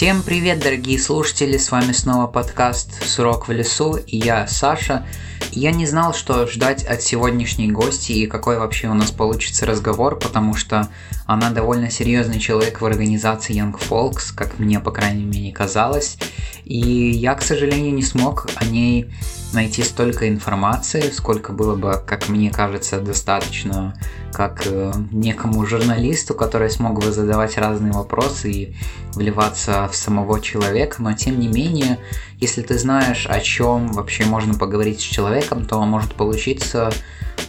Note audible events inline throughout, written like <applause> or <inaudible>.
Всем привет, дорогие слушатели, с вами снова подкаст «Сурок в лесу» и я, Саша. Я не знал, что ждать от сегодняшней гости и какой вообще у нас получится разговор, потому что она довольно серьезный человек в организации Young Folks, как мне, по крайней мере, казалось. И я, к сожалению, не смог о ней найти столько информации, сколько было бы, как мне кажется, достаточно как э, некому журналисту, который смог бы задавать разные вопросы и вливаться в самого человека, но тем не менее, если ты знаешь, о чем вообще можно поговорить с человеком, то может получиться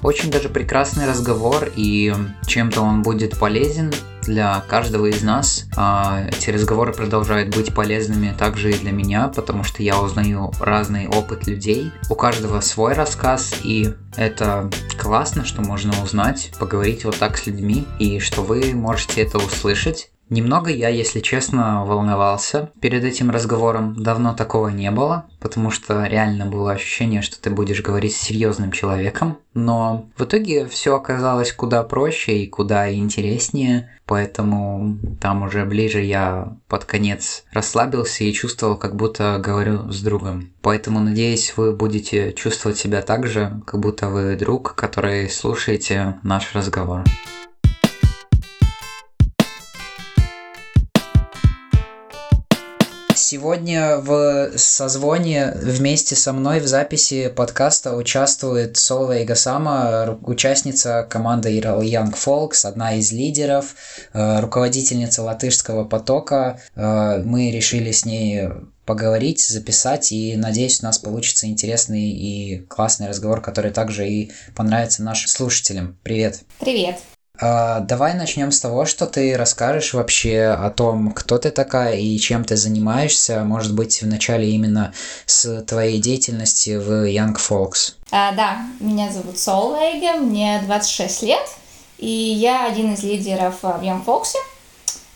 очень даже прекрасный разговор, и чем-то он будет полезен для каждого из нас. А, эти разговоры продолжают быть полезными также и для меня, потому что я узнаю разный опыт людей. У каждого свой рассказ, и это классно, что можно узнать, поговорить вот так с людьми, и что вы можете это услышать. Немного я, если честно, волновался перед этим разговором. Давно такого не было, потому что реально было ощущение, что ты будешь говорить с серьезным человеком. Но в итоге все оказалось куда проще и куда интереснее, поэтому там уже ближе я под конец расслабился и чувствовал, как будто говорю с другом. Поэтому надеюсь, вы будете чувствовать себя так же, как будто вы друг, который слушаете наш разговор. Сегодня в созвоне вместе со мной в записи подкаста участвует Солва Игасама, участница команды Young Folks, одна из лидеров, э, руководительница латышского потока. Э, мы решили с ней поговорить, записать, и надеюсь, у нас получится интересный и классный разговор, который также и понравится нашим слушателям. Привет! Привет! А, давай начнем с того, что ты расскажешь вообще о том, кто ты такая и чем ты занимаешься, может быть, вначале именно с твоей деятельности в Young Folks. А, да, меня зовут Солвейга, мне 26 лет, и я один из лидеров в Young Folks.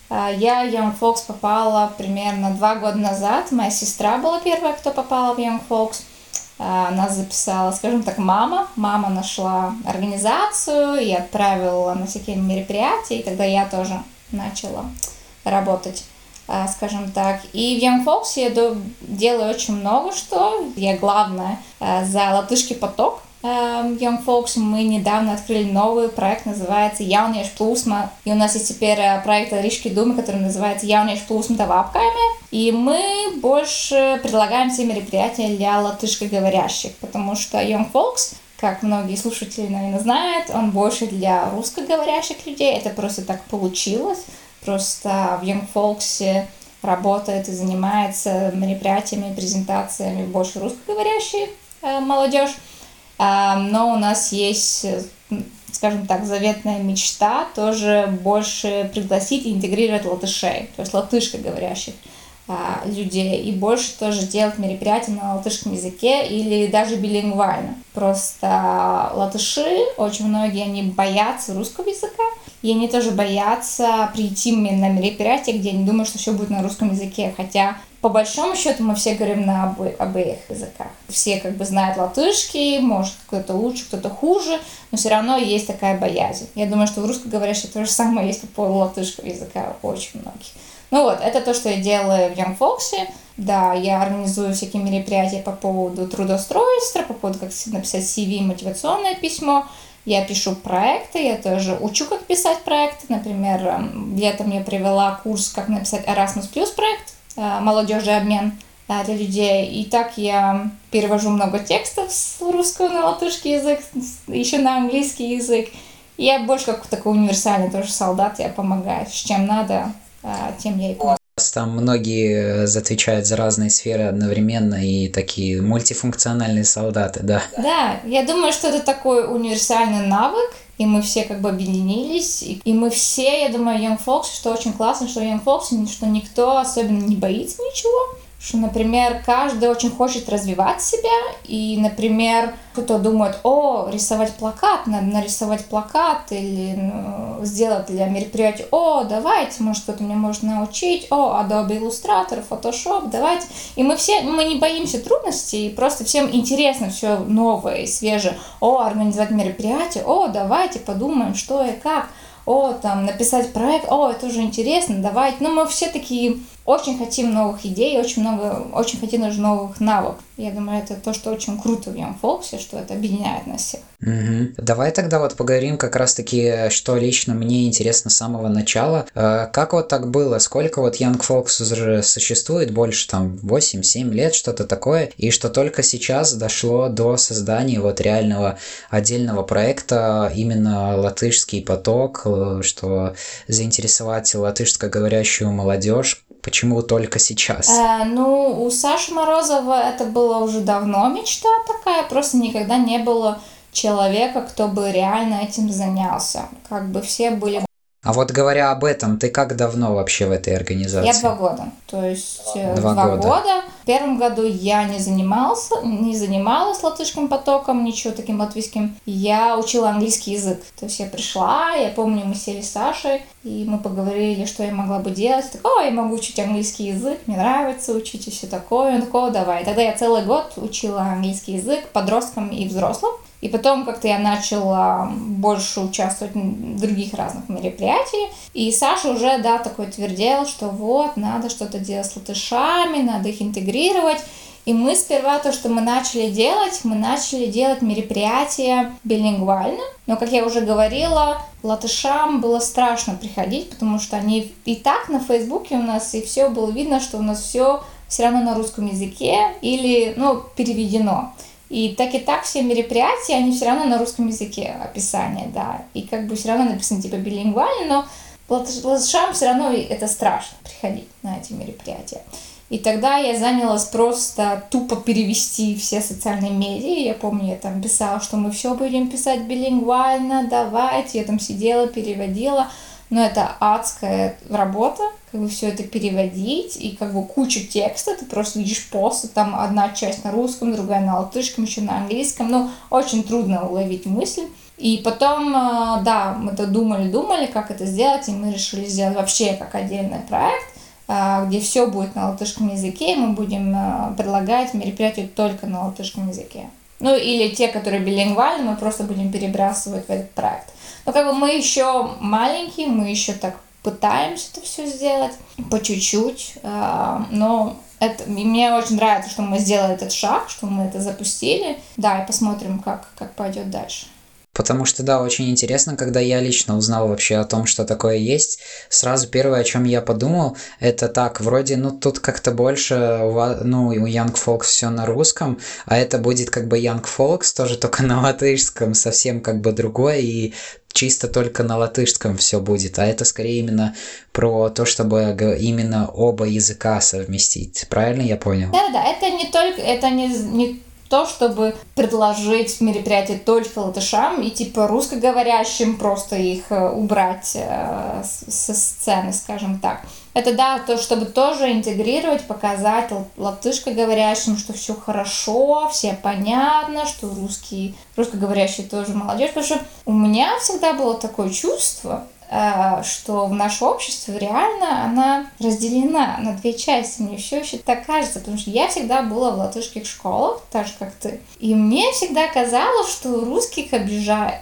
А, я в Young Folks попала примерно два года назад, моя сестра была первая, кто попала в Young Folks – а, нас записала, скажем так, мама. Мама нашла организацию и отправила на всякие мероприятия, и тогда я тоже начала работать, а, скажем так. И в Young Folks я делаю очень много что. Я главная а, за латышский поток. Эм, Young Folks мы недавно открыли новый проект, называется Jauniešu plūsma. И у нас есть теперь э, проект Рижской думы, который называется Jauniešu plūsma Тавапками. И мы больше предлагаем все мероприятия для латышскоговорящих, потому что Young Folks как многие слушатели, наверное, знают, он больше для русскоговорящих людей. Это просто так получилось. Просто в Young Folks работает и занимается мероприятиями, презентациями больше русскоговорящие э, молодежь. Но у нас есть, скажем так, заветная мечта тоже больше пригласить и интегрировать латышей, то есть латышкоговорящих а, людей, и больше тоже делать мероприятия на латышском языке или даже билингвально. Просто латыши, очень многие, они боятся русского языка, и они тоже боятся прийти на мероприятие, где они думают, что все будет на русском языке, хотя по большому счету мы все говорим на обо- обоих языках. Все как бы знают латышский, может кто-то лучше, кто-то хуже, но все равно есть такая боязнь. Я думаю, что в русскоговорящих то же самое есть по поводу латышского языка очень многих. Ну вот, это то, что я делаю в Young Folks. Да, я организую всякие мероприятия по поводу трудоустройства, по поводу как написать CV, мотивационное письмо. Я пишу проекты, я тоже учу, как писать проекты. Например, эм, летом я привела курс, как написать Erasmus Plus проект Э, молодежный обмен э, для людей. И так я перевожу много текстов с русского на латышский язык, еще на английский язык. Я больше как такой универсальный тоже солдат, я помогаю. С чем надо, э, тем я и помогаю. Там многие отвечают за разные сферы одновременно и такие мультифункциональные солдаты, да. Да, я думаю, что это такой универсальный навык, и мы все как бы объединились, и мы все, я думаю, Young Folks, что очень классно, что Young Folks, что никто особенно не боится ничего, что, например, каждый очень хочет развивать себя, и, например, Кто-то думает, о, рисовать плакат, надо нарисовать плакат или ну, сделать для мероприятия, о, давайте, может, кто-то меня может научить, о, Adobe Illustrator, Photoshop, давайте. И мы все, мы не боимся трудностей, просто всем интересно все новое и свежее. О, организовать мероприятие, о, давайте подумаем, что и как о, там, написать проект, о, это уже интересно, давайте. Ну, мы все такие очень хотим новых идей, очень много, очень хотим даже новых навыков. Я думаю, это то, что очень круто в Young что это объединяет нас всех. Угу. Давай тогда вот поговорим как раз-таки, что лично мне интересно с самого начала. Э, как вот так было? Сколько вот Young Folks уже существует? Больше там 8-7 лет, что-то такое. И что только сейчас дошло до создания вот реального отдельного проекта, именно латышский поток, э, что заинтересовать латышскоговорящую молодежь Почему только сейчас? Э, ну, у Саши Морозова это было уже давно мечта такая, просто никогда не было человека, кто бы реально этим занялся. Как бы все были а вот говоря об этом, ты как давно вообще в этой организации? Я два года. То есть э, два, два года. года. В первом году я не занимался, не занималась латышским потоком, ничего таким латвийским. Я учила английский язык. То есть я пришла, я помню, мы сели с Сашей, и мы поговорили, что я могла бы делать. Так, о, я могу учить английский язык, мне нравится учить и все такое. Он такой, давай. Тогда я целый год учила английский язык подросткам и взрослым. И потом как-то я начала больше участвовать в других разных мероприятиях. И Саша уже, да, такой твердел, что вот, надо что-то делать с латышами, надо их интегрировать. И мы сперва то, что мы начали делать, мы начали делать мероприятия билингвально. Но, как я уже говорила, латышам было страшно приходить, потому что они и так на Фейсбуке у нас, и все было видно, что у нас все все равно на русском языке или, ну, переведено. И так и так все мероприятия, они все равно на русском языке описание, да. И как бы все равно написано типа билингвально, но латышам все равно это страшно приходить на эти мероприятия. И тогда я занялась просто тупо перевести все социальные медиа. Я помню, я там писала, что мы все будем писать билингвально, давайте. Я там сидела, переводила но это адская работа, как бы все это переводить, и как бы куча текста, ты просто видишь посты, там одна часть на русском, другая на латышском, еще на английском, ну, очень трудно уловить мысль. И потом, э, да, мы то думали-думали, как это сделать, и мы решили сделать вообще как отдельный проект, э, где все будет на латышском языке, и мы будем э, предлагать мероприятия только на латышском языке. Ну, или те, которые билингвальны, мы просто будем перебрасывать в этот проект. Но как бы мы еще маленькие, мы еще так пытаемся это все сделать по чуть-чуть, а, но это, мне очень нравится, что мы сделали этот шаг, что мы это запустили. Да, и посмотрим, как, как пойдет дальше. Потому что, да, очень интересно, когда я лично узнал вообще о том, что такое есть, сразу первое, о чем я подумал, это так, вроде, ну, тут как-то больше, ну, у Young Folks все на русском, а это будет как бы Young Folks, тоже только на латышском, совсем как бы другое, и чисто только на латышском все будет, а это скорее именно про то, чтобы именно оба языка совместить. Правильно я понял? Да, да, это не только, это не, не то, чтобы предложить мероприятие только латышам и типа русскоговорящим просто их э, убрать э, со сцены, скажем так. Это да, то, чтобы тоже интегрировать, показать латышкоговорящим, что все хорошо, все понятно, что русские, русскоговорящие тоже молодежь. Потому что у меня всегда было такое чувство, Э, что в наше общество реально она разделена на две части. Мне все еще так кажется, потому что я всегда была в латышских школах, так же, как ты. И мне всегда казалось, что русских обижают.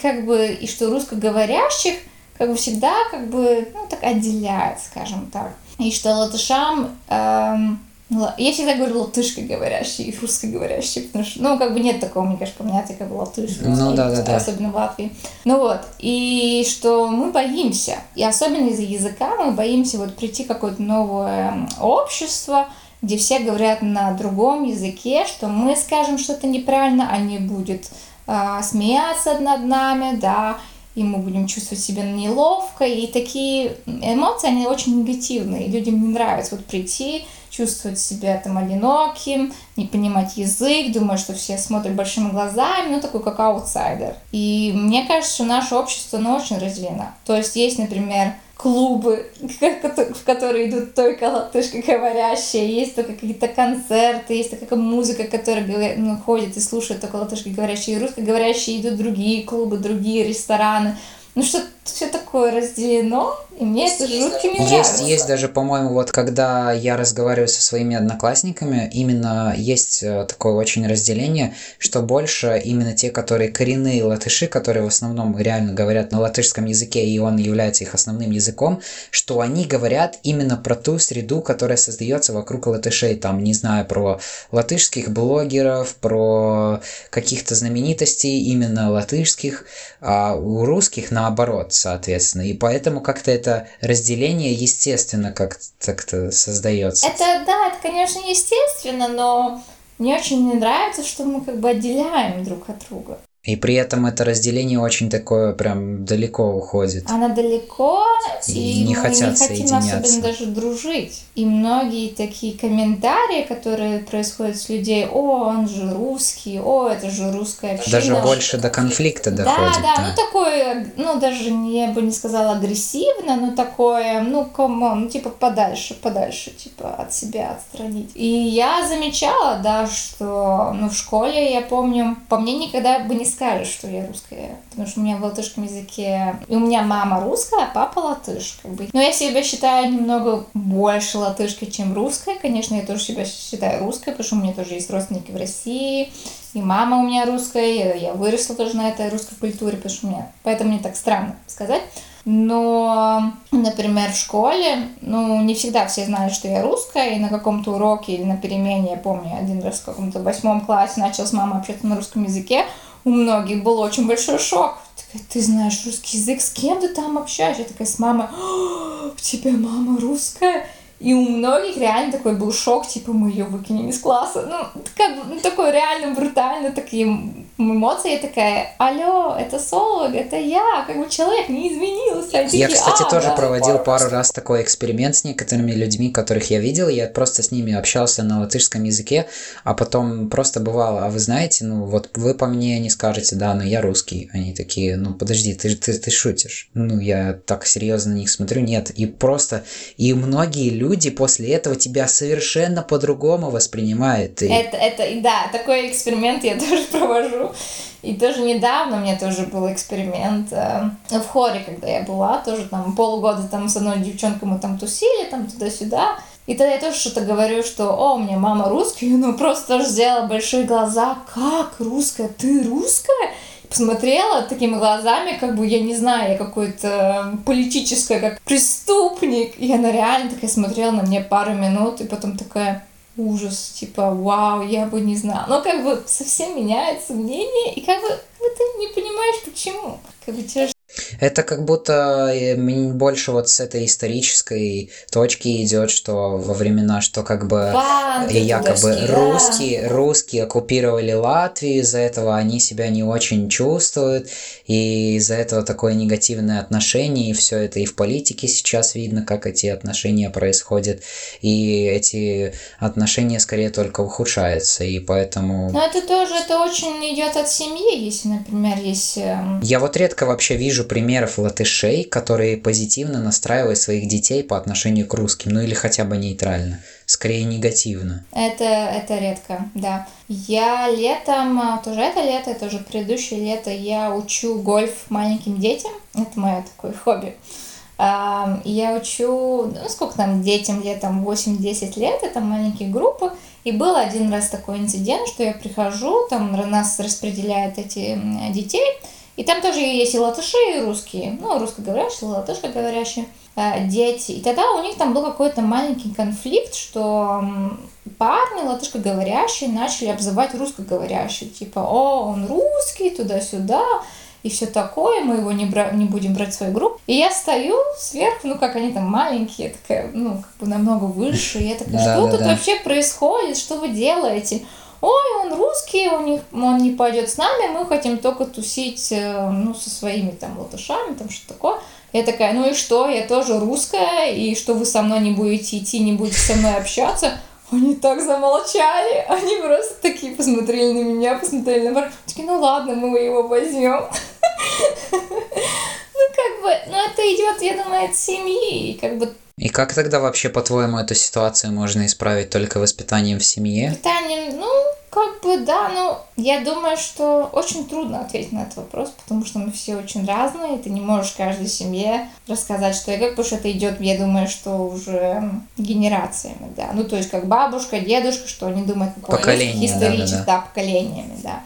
Как бы, и что русскоговорящих как бы всегда как бы, ну, так отделяют, скажем так. И что латышам эм, я всегда говорю латышка говорящий и русскоговорящий, потому что, ну, как бы нет такого, мне кажется, понятия, как бы латыш, ну, да, да, да. особенно в Латвии. Ну вот, и что мы боимся, и особенно из-за языка мы боимся вот прийти в какое-то новое общество, где все говорят на другом языке, что мы скажем что-то неправильно, а не будет а, смеяться над нами, да, и мы будем чувствовать себя неловко, и такие эмоции, они очень негативные, людям не нравится вот прийти, чувствовать себя там одиноким, не понимать язык, думать, что все смотрят большими глазами, ну такой как аутсайдер. И мне кажется, что наше общество, оно очень разделено. То есть есть, например, клубы, в которые идут только латышскоговорящие, есть только какие-то концерты, есть такая музыка, которая ну, ходит и слушает только латышскоговорящие, и русскоговорящие. Идут другие клубы, другие рестораны. Ну что все такое разделено, и мне это жутко не. Есть, есть даже, по-моему, вот когда я разговариваю со своими одноклассниками, именно есть э, такое очень разделение, что больше именно те, которые коренные латыши, которые в основном реально говорят на латышском языке, и он является их основным языком, что они говорят именно про ту среду, которая создается вокруг латышей, там, не знаю, про латышских блогеров, про каких-то знаменитостей именно латышских, а у русских на наоборот, соответственно. И поэтому как-то это разделение естественно как-то создается. Это, да, это, конечно, естественно, но мне очень не нравится, что мы как бы отделяем друг от друга. И при этом это разделение очень такое прям далеко уходит. Она далеко, и, и не мы хотят не хотим особенно даже дружить. И многие такие комментарии, которые происходят с людей, о, он же русский, о, это же русская община. Даже больше до конфликта доходит. Да, да, да, ну такое, ну даже я бы не сказала агрессивно, но такое, ну, кому, ну типа подальше, подальше, типа от себя отстранить. И я замечала, да, что, ну в школе, я помню, по мне никогда бы не скажешь, что я русская, потому что у меня в латышском языке... И у меня мама русская, а папа латыш, как бы. Но я себя считаю немного больше латышкой, чем русская. Конечно, я тоже себя считаю русской, потому что у меня тоже есть родственники в России, и мама у меня русская, я выросла тоже на этой русской культуре, потому что у меня... Поэтому мне так странно сказать. Но, например, в школе, ну, не всегда все знают, что я русская, и на каком-то уроке или на перемене, я помню, один раз в каком-то восьмом классе начал с мамой общаться на русском языке, у многих был очень большой шок. Такая, ты знаешь русский язык, с кем ты там общаешься? Я такая с мамой, у тебя мама русская? И у многих реально такой был шок, типа, мы ее выкинем из класса. Ну, как бы, ну, такой реально брутально, такие эмоции. Такая, алло, это Солог, это я, как бы человек не изменился. Я, такие, кстати, а, тоже да, проводил пару раз такой эксперимент с некоторыми людьми, которых я видел. Я просто с ними общался на латышском языке, а потом просто бывало, а вы знаете, ну, вот вы по мне не скажете, да, но я русский. Они такие, ну, подожди, ты, ты, ты шутишь. Ну, я так серьезно на них смотрю. Нет, и просто, и многие люди люди после этого тебя совершенно по-другому воспринимают. И... Это, это, да, такой эксперимент я <laughs> тоже провожу. И тоже недавно у меня тоже был эксперимент э, в хоре, когда я была, тоже там полгода там с одной девчонкой мы там тусили, там туда-сюда. И тогда я тоже что-то говорю, что, о, у меня мама русская, ну просто тоже сделала большие глаза, как русская, ты русская? посмотрела такими глазами, как бы, я не знаю, я какой-то политическая, как преступник. И она реально такая смотрела на меня пару минут, и потом такая, ужас, типа, вау, я бы не знала. Но как бы совсем меняется мнение, и как бы, ты не понимаешь, почему. Как бы тебе это как будто э, больше вот с этой исторической точки идет, что во времена, что как бы Банды, якобы да. русские, русские оккупировали Латвию, из-за этого они себя не очень чувствуют, и из-за этого такое негативное отношение, и все это и в политике сейчас видно, как эти отношения происходят, и эти отношения скорее только ухудшаются, и поэтому... Но это тоже, это очень идет от семьи, если, например, есть... Эм, Я вот редко вообще вижу примеров латышей, которые позитивно настраивают своих детей по отношению к русским, ну или хотя бы нейтрально, скорее негативно. Это, это редко, да. Я летом, а, тоже это лето, это уже предыдущее лето, я учу гольф маленьким детям, это мое такое <laughs> хобби. Я учу, ну сколько там детям летом, 8-10 лет, это маленькие группы, и был один раз такой инцидент, что я прихожу, там нас распределяют эти детей, и там тоже есть и латыши, и русские, ну, русскоговорящие, латышскоговорящие э, дети. И тогда у них там был какой-то маленький конфликт, что парни латышскоговорящие начали обзывать русскоговорящие. Типа, о, он русский, туда-сюда и все такое, мы его не, бра- не будем брать в свою группу. И я стою сверху, ну как они там маленькие, такая, ну как бы намного выше, и я такая, что тут вообще происходит, что вы делаете? Ой, он русский, у них, он не пойдет с нами, мы хотим только тусить, э, ну, со своими там латышами, там что такое. Я такая, ну и что, я тоже русская, и что вы со мной не будете идти, не будете со мной общаться? Они так замолчали, <laughs> они просто такие посмотрели на меня, посмотрели на парня, такие, ну ладно, мы его возьмем. <laughs> Ну, как бы, ну, это идет, я думаю, от семьи, и как бы и как тогда вообще, по-твоему, эту ситуацию можно исправить только воспитанием в семье? Воспитанием, ну, как бы да, но я думаю, что очень трудно ответить на этот вопрос, потому что мы все очень разные, и ты не можешь каждой семье рассказать, что и как, потому что это идет, я думаю, что уже генерациями, да. Ну, то есть как бабушка, дедушка, что они думают, какое Поколение, исторически, да, да, да. да, поколениями, да.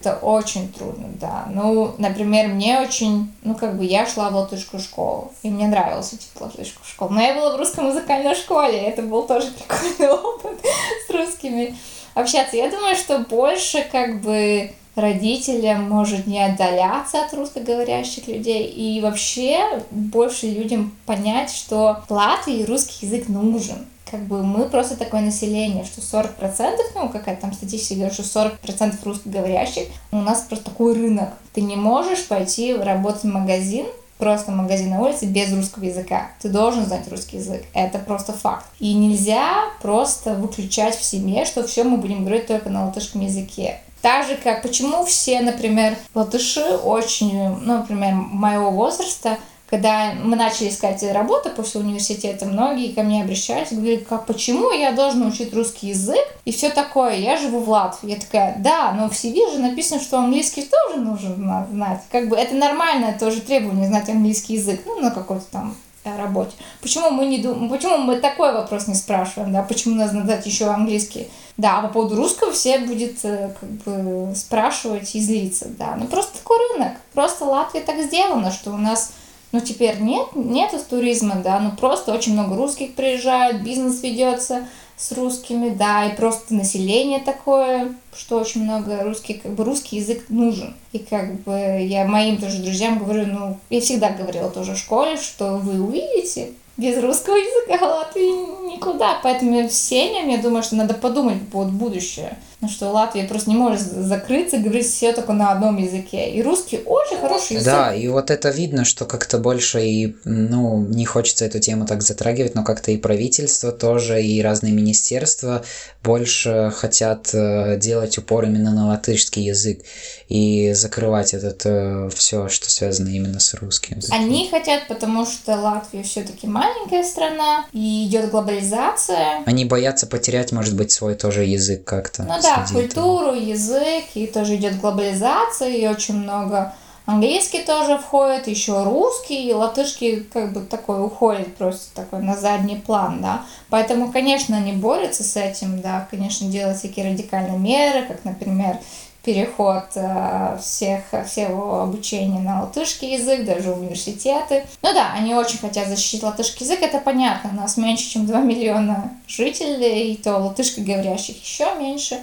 Это очень трудно, да. Ну, например, мне очень, ну, как бы я шла в латышскую школу, и мне нравилось идти в латышскую школу. Но я была в русской музыкальной школе, это был тоже <laughs> прикольный опыт с русскими общаться. Я думаю, что больше, как бы, родителям может не отдаляться от русскоговорящих людей и вообще больше людям понять, что Латвии русский язык нужен как бы мы просто такое население, что 40%, ну, какая там статистика говорит, что 40% русскоговорящих, у нас просто такой рынок. Ты не можешь пойти работать в магазин, просто магазин на улице без русского языка. Ты должен знать русский язык. Это просто факт. И нельзя просто выключать в семье, что все мы будем говорить только на латышском языке. Так же, как почему все, например, латыши очень, ну, например, моего возраста, когда мы начали искать работу после университета, многие ко мне обращались, говорили, как, почему я должна учить русский язык и все такое, я живу в Латвии. Я такая, да, но в CV же написано, что английский тоже нужно знать. Как бы это нормальное тоже требование знать английский язык, ну, на какой-то там э, работе. Почему мы не думаем, почему мы такой вопрос не спрашиваем, да, почему нужно знать еще английский? Да, а по поводу русского все будет э, как бы спрашивать и злиться, да. Ну просто такой рынок, просто Латвия так сделано, что у нас ну, теперь нет, нет туризма, да, ну, просто очень много русских приезжают, бизнес ведется с русскими, да, и просто население такое, что очень много русских, как бы русский язык нужен. И как бы я моим тоже друзьям говорю, ну, я всегда говорила тоже в школе, что вы увидите, без русского языка Латвии никуда. Поэтому всем, я думаю, что надо подумать под будущее. Ну что Латвия просто не может закрыться, говорить все только на одном языке. И русский очень хороший язык. Да, и вот это видно, что как-то больше и, ну, не хочется эту тему так затрагивать, но как-то и правительство тоже, и разные министерства больше хотят э, делать упор именно на латышский язык и закрывать этот э, все, что связано именно с русским. Они хотят, потому что Латвия все-таки маленькая страна, и идет глобализация. Они боятся потерять, может быть, свой тоже язык как-то. Ну да, да, культуру, язык, и тоже идет глобализация, и очень много английский тоже входит, еще русский, и латышский как бы такой уходит просто такой на задний план, да. Поэтому, конечно, они борются с этим, да, конечно, делают всякие радикальные меры, как, например, переход э, всех, всего обучения на латышский язык, даже университеты. Ну да, они очень хотят защитить латышский язык, это понятно, у нас меньше, чем 2 миллиона жителей, и то латышскоговорящих еще меньше.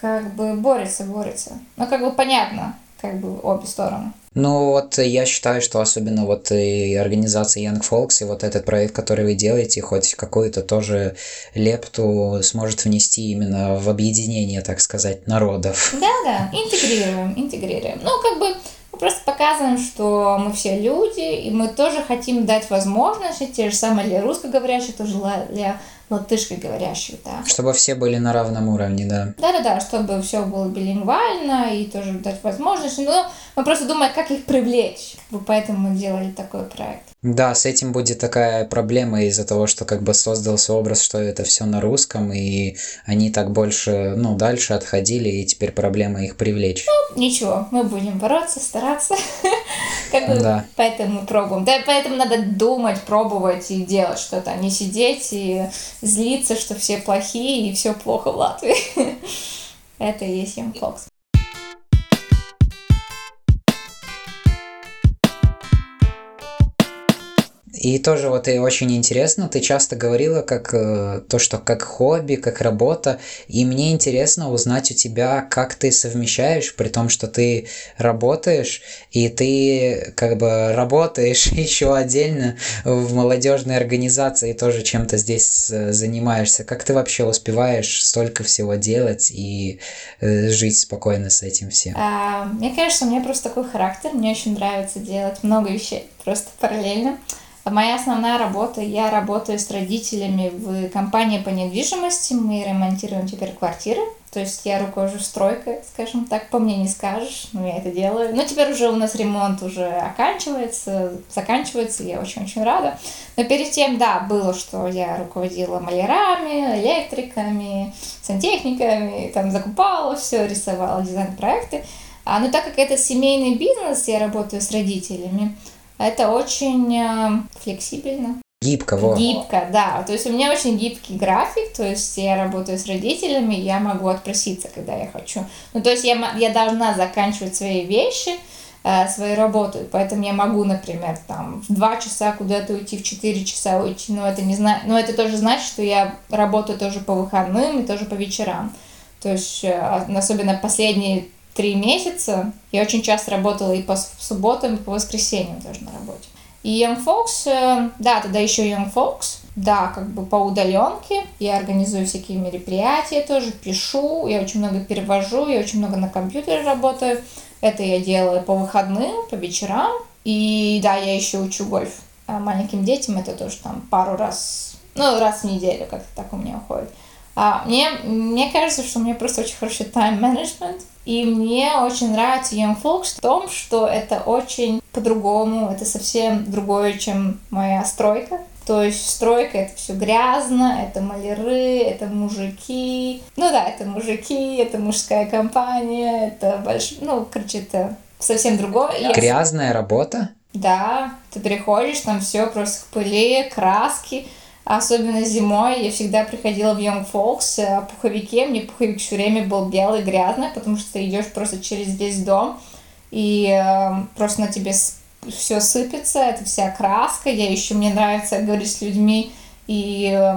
Как бы борется, борется. Но как бы понятно, как бы обе стороны. Ну вот я считаю, что особенно вот и организация Young Folks, и вот этот проект, который вы делаете, хоть какую-то тоже лепту сможет внести именно в объединение, так сказать, народов. Да-да, интегрируем, интегрируем. Ну, как бы мы просто показываем, что мы все люди, и мы тоже хотим дать возможности, те же самые для русскоговорящих, тоже для латышскоговорящих, да. Чтобы все были на равном уровне, да. Да-да-да, чтобы все было билингвально и тоже дать возможность. Но мы просто думаем, как их привлечь. Поэтому мы делали такой проект. Да, с этим будет такая проблема из-за того, что как бы создался образ, что это все на русском, и они так больше, ну, дальше отходили, и теперь проблема их привлечь. Ну, ничего, мы будем бороться, стараться. <laughs> Как бы, да. Поэтому пробуем. Да, поэтому надо думать, пробовать и делать что-то, а не сидеть и злиться, что все плохие и все плохо в Латвии. <laughs> Это и есть Young И тоже вот и очень интересно, ты часто говорила как э, то, что как хобби, как работа, и мне интересно узнать у тебя, как ты совмещаешь, при том, что ты работаешь, и ты как бы работаешь <laughs> еще отдельно в молодежной организации, тоже чем-то здесь э, занимаешься. Как ты вообще успеваешь столько всего делать и э, жить спокойно с этим всем? А, мне кажется, у меня просто такой характер, мне очень нравится делать много вещей просто параллельно. Моя основная работа, я работаю с родителями в компании по недвижимости, мы ремонтируем теперь квартиры То есть я руковожу стройкой, скажем так, по мне не скажешь, но я это делаю. Но теперь уже у нас ремонт уже оканчивается, заканчивается, я очень-очень рада. Но перед тем, да, было, что я руководила малярами, электриками, сантехниками, там закупала все, рисовала дизайн-проекты. А, но так как это семейный бизнес, я работаю с родителями, это очень э, флексибельно. Гибко, во. Гибко, да. То есть у меня очень гибкий график, то есть я работаю с родителями, я могу отпроситься, когда я хочу. Ну, то есть я, я должна заканчивать свои вещи, э, свою работу, поэтому я могу, например, там в 2 часа куда-то уйти, в 4 часа уйти, но это не знаю, но это тоже значит, что я работаю тоже по выходным и тоже по вечерам. То есть, э, особенно последние три месяца, я очень часто работала и по субботам, и по воскресеньям тоже на работе. И Young Folks, э, да, тогда еще Young Folks, да, как бы по удаленке. Я организую всякие мероприятия тоже, пишу, я очень много перевожу, я очень много на компьютере работаю. Это я делаю по выходным, по вечерам. И да, я еще учу гольф. А маленьким детям это тоже там пару раз, ну, раз в неделю как-то так у меня уходит. А мне, мне кажется, что у меня просто очень хороший тайм-менеджмент. И мне очень нравится Young Folks в том, что это очень по-другому, это совсем другое, чем моя стройка. То есть стройка это все грязно, это маляры, это мужики. Ну да, это мужики, это мужская компания, это больш... ну, короче, это совсем другое. Грязная работа? Да, ты приходишь, там все просто в пыли, краски. Особенно зимой я всегда приходила в Young Folks э, в пуховике. Мне пуховик все время был белый, грязный, потому что ты идешь просто через весь дом, и э, просто на тебе все сыпется, это вся краска. Я еще, мне нравится говорить с людьми и э,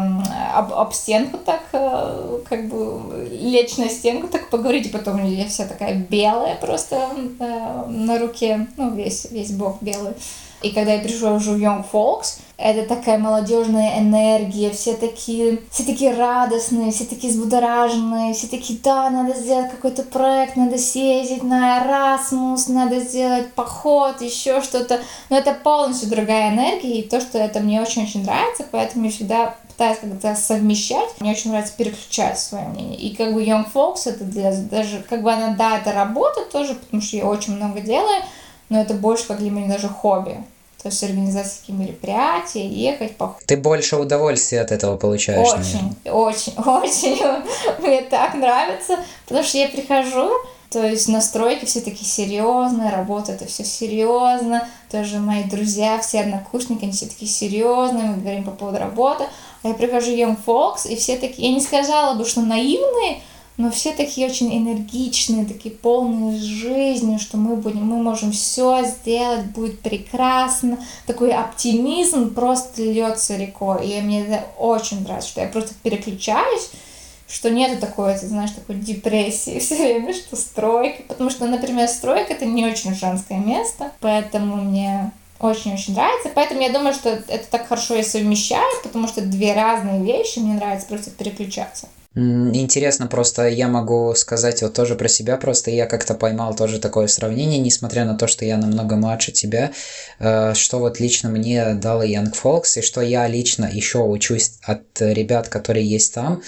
об, об стенку так, э, как бы лечь на стенку так поговорить, и потом я вся такая белая просто э, на руке, ну, весь, весь бок белый. И когда я пришла уже в Young Folks, это такая молодежная энергия, все такие, все такие радостные, все такие взбудораженные, все такие, да, надо сделать какой-то проект, надо съездить на Erasmus, надо сделать поход, еще что-то. Но это полностью другая энергия, и то, что это мне очень-очень нравится, поэтому я всегда пытаюсь как-то совмещать. Мне очень нравится переключать свое мнение. И как бы Young Folks, это для, даже, как бы она, да, это работа тоже, потому что я очень много делаю, но это больше как для меня даже хобби. То есть организовать такие мероприятия, ехать, походить. Ты больше удовольствия от этого получаешь, Очень, наверное. очень, <laughs> очень. Мне так нравится, потому что я прихожу, то есть настройки все такие серьезные, работа это все серьезно. Тоже мои друзья, все однокурсники, они все такие серьезные, мы говорим по поводу работы. А я прихожу Young Folks, и все такие, я не сказала бы, что наивные, но все такие очень энергичные, такие полные жизни, что мы будем, мы можем все сделать, будет прекрасно. Такой оптимизм просто льется рекой. И мне это очень нравится, что я просто переключаюсь, что нету такой, ты знаешь, такой депрессии <laughs> все время, что стройка. Потому что, например, стройка это не очень женское место, поэтому мне очень-очень нравится. Поэтому я думаю, что это так хорошо я совмещаю, потому что две разные вещи, мне нравится просто переключаться. Интересно, просто я могу сказать вот тоже про себя, просто я как-то поймал тоже такое сравнение, несмотря на то, что я намного младше тебя, э, что вот лично мне дало Young Folks, и что я лично еще учусь от ребят, которые есть там,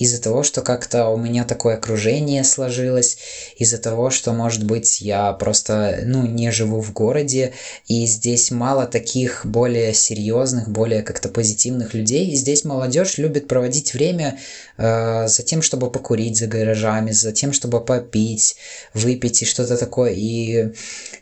из-за того, что как-то у меня такое окружение сложилось, из-за того, что, может быть, я просто, ну, не живу в городе, и здесь мало таких более серьезных, более как-то позитивных людей, и здесь молодежь любит проводить время э, за тем, чтобы покурить за гаражами, за тем, чтобы попить, выпить и что-то такое, и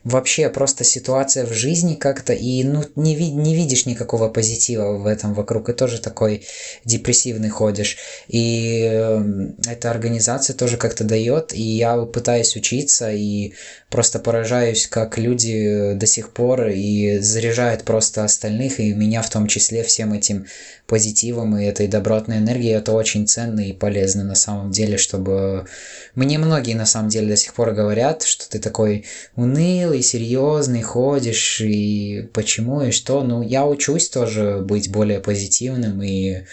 вообще просто ситуация в жизни как-то, и, ну, не, ви- не видишь никакого позитива в этом вокруг, и тоже такой депрессивный ходишь, и Эм, эта организация тоже как-то дает, и я пытаюсь учиться, и просто поражаюсь, как люди до сих пор и заряжают просто остальных, и меня в том числе всем этим позитивом и этой добротной энергией. Это очень ценно и полезно на самом деле, чтобы... Мне многие на самом деле до сих пор говорят, что ты такой унылый, серьезный, ходишь, и почему, и что. Ну, я учусь тоже быть более позитивным и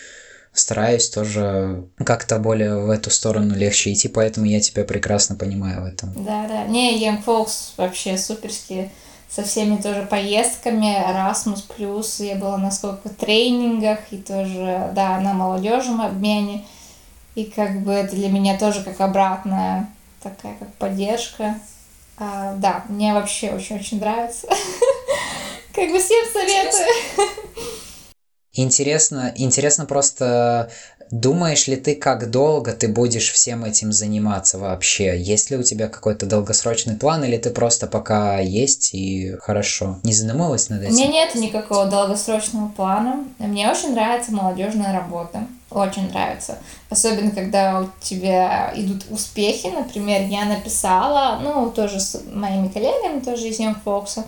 стараюсь тоже как-то более в эту сторону легче идти, поэтому я тебя прекрасно понимаю в этом. Да, да. Не, Young Folks вообще суперские со всеми тоже поездками, Erasmus+, я была на сколько тренингах, и тоже, да, на молодежном обмене. И как бы это для меня тоже как обратная такая как поддержка. А, да, мне вообще очень-очень нравится. <laughs> Как бы всем советую. Интересно, интересно просто Думаешь ли ты, как долго ты будешь всем этим заниматься вообще? Есть ли у тебя какой-то долгосрочный план, или ты просто пока есть и хорошо? Не задумывалась над этим? У меня нет никакого долгосрочного плана. Мне очень нравится молодежная работа. Очень нравится. Особенно, когда у тебя идут успехи. Например, я написала, ну, тоже с моими коллегами, тоже из Young Fox,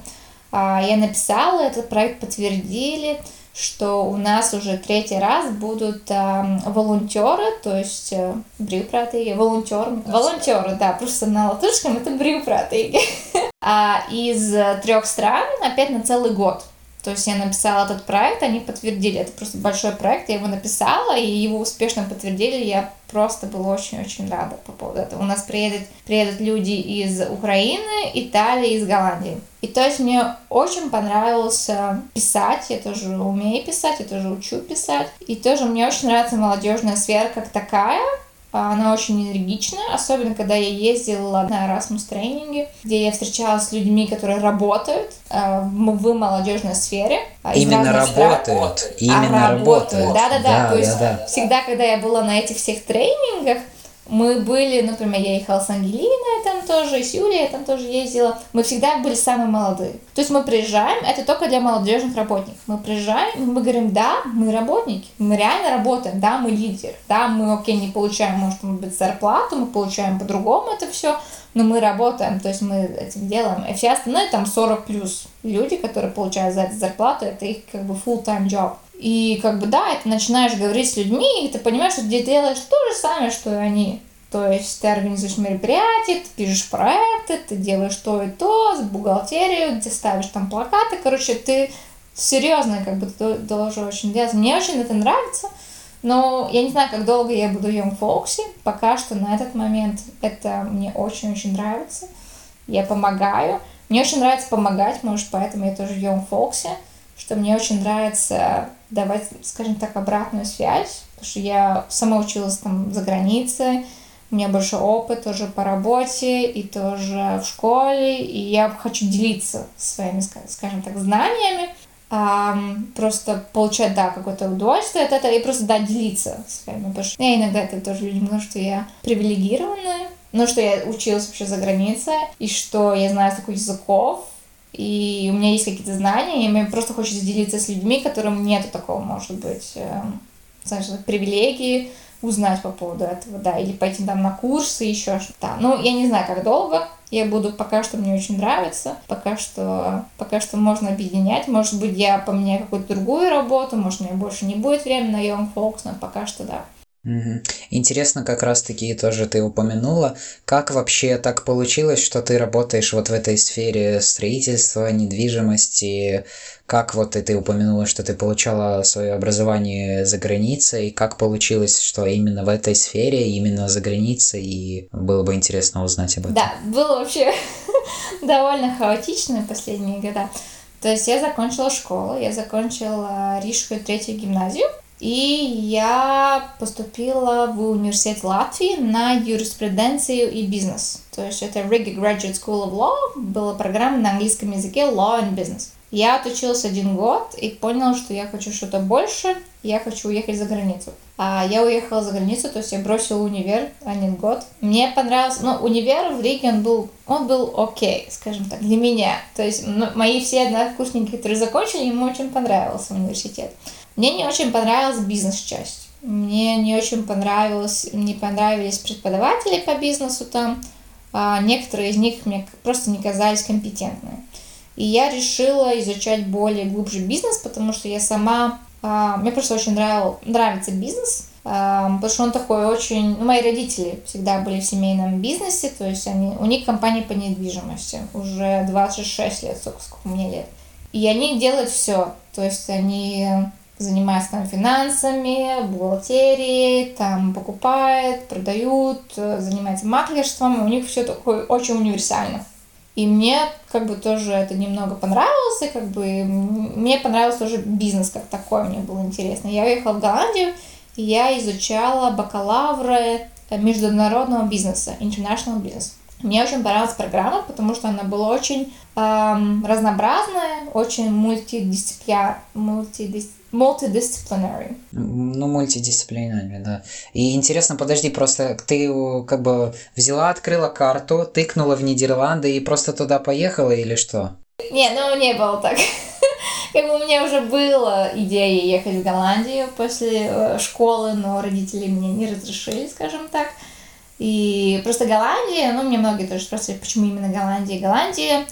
а, я написала, этот проект подтвердили, что у нас уже третий раз будут э, волонтеры, то есть э, брюпратыги, волонтеры, волонтеры, да, просто на латышском это брюпратыги, <laughs> а из трех стран опять на целый год. То есть я написала этот проект, они подтвердили. Это просто большой проект, я его написала, и его успешно подтвердили. Я просто была очень-очень рада по поводу этого. У нас приедут, приедут люди из Украины, Италии, из Голландии. И то есть мне очень понравилось писать, я тоже умею писать, я тоже учу писать. И тоже мне очень нравится молодежная сфера как такая, она очень энергичная, особенно когда я ездила на Erasmus тренинги, где я встречалась с людьми, которые работают э, в молодежной сфере. А, Именно работают. Стран. Именно а, работают. Да-да-да. Да, То есть да, да. всегда, когда я была на этих всех тренингах, мы были, например, я ехала с Ангелиной там тоже, и с Юлией я там тоже ездила. Мы всегда были самые молодые. То есть мы приезжаем, это только для молодежных работников. Мы приезжаем, мы говорим, да, мы работники, мы реально работаем, да, мы лидер, да, мы, окей, не получаем, может быть, зарплату, мы получаем по-другому это все, но мы работаем, то есть мы этим делаем. И все остальные там 40 плюс люди, которые получают за это зарплату, это их как бы full-time job. И как бы да, ты начинаешь говорить с людьми, и ты понимаешь, что ты делаешь то же самое, что и они. То есть ты организуешь мероприятия, ты пишешь проекты, ты делаешь то и то, с бухгалтерию, ты ставишь там плакаты. Короче, ты серьезно как бы должен очень делать. Мне очень это нравится. Но я не знаю, как долго я буду Young Folksy. Пока что на этот момент это мне очень-очень нравится. Я помогаю. Мне очень нравится помогать, может, поэтому я тоже Young Folksy что мне очень нравится давать, скажем так, обратную связь, потому что я сама училась там за границей, у меня большой опыт тоже по работе и тоже в школе, и я хочу делиться своими, скажем так, знаниями, а, просто получать, да, какое-то удовольствие от этого и просто, да, делиться своими. Потому что я иногда это тоже людям говорю, что я привилегированная, но что я училась вообще за границей, и что я знаю столько языков, и у меня есть какие-то знания, и мне просто хочется делиться с людьми, которым нету такого, может быть, э, знаешь, привилегии узнать по поводу этого, да, или пойти там на курсы, еще что-то. Ну, я не знаю, как долго я буду, пока что мне очень нравится, пока что, пока что можно объединять, может быть, я поменяю какую-то другую работу, может, у меня больше не будет времени на Young Folks, но пока что да. Интересно, как раз-таки тоже ты упомянула, как вообще так получилось, что ты работаешь вот в этой сфере строительства, недвижимости, как вот и ты упомянула, что ты получала свое образование за границей, как получилось, что именно в этой сфере, именно за границей, и было бы интересно узнать об этом. Да, было вообще <laughs> довольно хаотично последние года. То есть я закончила школу, я закончила Рижскую третью гимназию, и я поступила в университет Латвии на юриспруденцию и бизнес. То есть это Riga Graduate School of Law, была программа на английском языке Law and Business. Я отучилась один год и поняла, что я хочу что-то больше, я хочу уехать за границу. А я уехала за границу, то есть я бросила универ один год. Мне понравился, ну, универ в Риге, он был, он был окей, скажем так, для меня. То есть ну, мои все однокурсники, которые закончили, им очень понравился университет. Мне не очень понравилась бизнес-часть. Мне не очень понравилось, не понравились преподаватели по бизнесу там. А некоторые из них мне просто не казались компетентными. И я решила изучать более глубже бизнес, потому что я сама... А, мне просто очень нравил, нравится бизнес, а, потому что он такой очень... Ну, мои родители всегда были в семейном бизнесе, то есть они, у них компания по недвижимости уже 26 лет, сколько, сколько мне лет. И они делают все. То есть они занимается там финансами, бухгалтерией, там покупает, продают, э, занимается маклерством, у них все такое очень универсально. И мне как бы тоже это немного понравилось, и как бы мне понравился тоже бизнес как такой, мне было интересно. Я уехала в Голландию, я изучала бакалавры международного бизнеса, international business. Мне очень понравилась программа, потому что она была очень эм, разнообразная, очень мультидисциплинарная, мультидис... multidisciplinary. Ну, мультидисциплинарный, да. И интересно, подожди, просто ты как бы взяла, открыла карту, тыкнула в Нидерланды и просто туда поехала или что? Не, ну не было так. <laughs> как бы у меня уже была идея ехать в Голландию после э, школы, но родители мне не разрешили, скажем так. И просто Голландия, ну, мне многие тоже спрашивают, почему именно Голландия. Голландия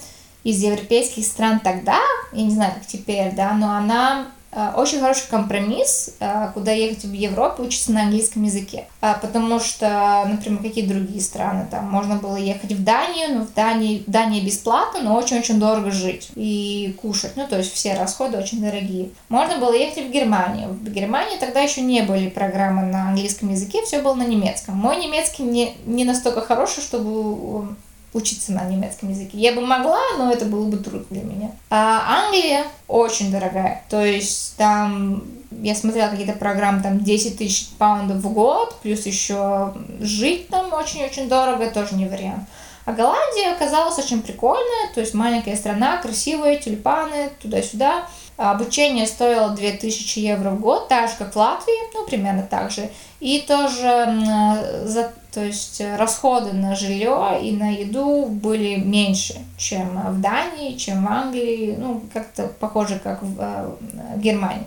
из европейских стран тогда, я не знаю, как теперь, да, но она Э, очень хороший компромисс, э, куда ехать в Европу учиться на английском языке. Э, потому что, например, какие другие страны, там можно было ехать в Данию, но в Дании, Дания бесплатно, но очень-очень дорого жить и кушать. Ну, то есть все расходы очень дорогие. Можно было ехать в Германию. В Германии тогда еще не были программы на английском языке, все было на немецком. Мой немецкий не, не настолько хороший, чтобы учиться на немецком языке. Я бы могла, но это было бы трудно для меня. А Англия очень дорогая. То есть там я смотрела какие-то программы, там 10 тысяч паундов в год, плюс еще жить там очень-очень дорого, тоже не вариант. А Голландия оказалась очень прикольная, то есть маленькая страна, красивые тюльпаны, туда-сюда. Обучение стоило 2000 евро в год, так же, как в Латвии, ну, примерно так же. И тоже, за, то есть, расходы на жилье и на еду были меньше, чем в Дании, чем в Англии, ну, как-то похоже, как в, э, в Германии.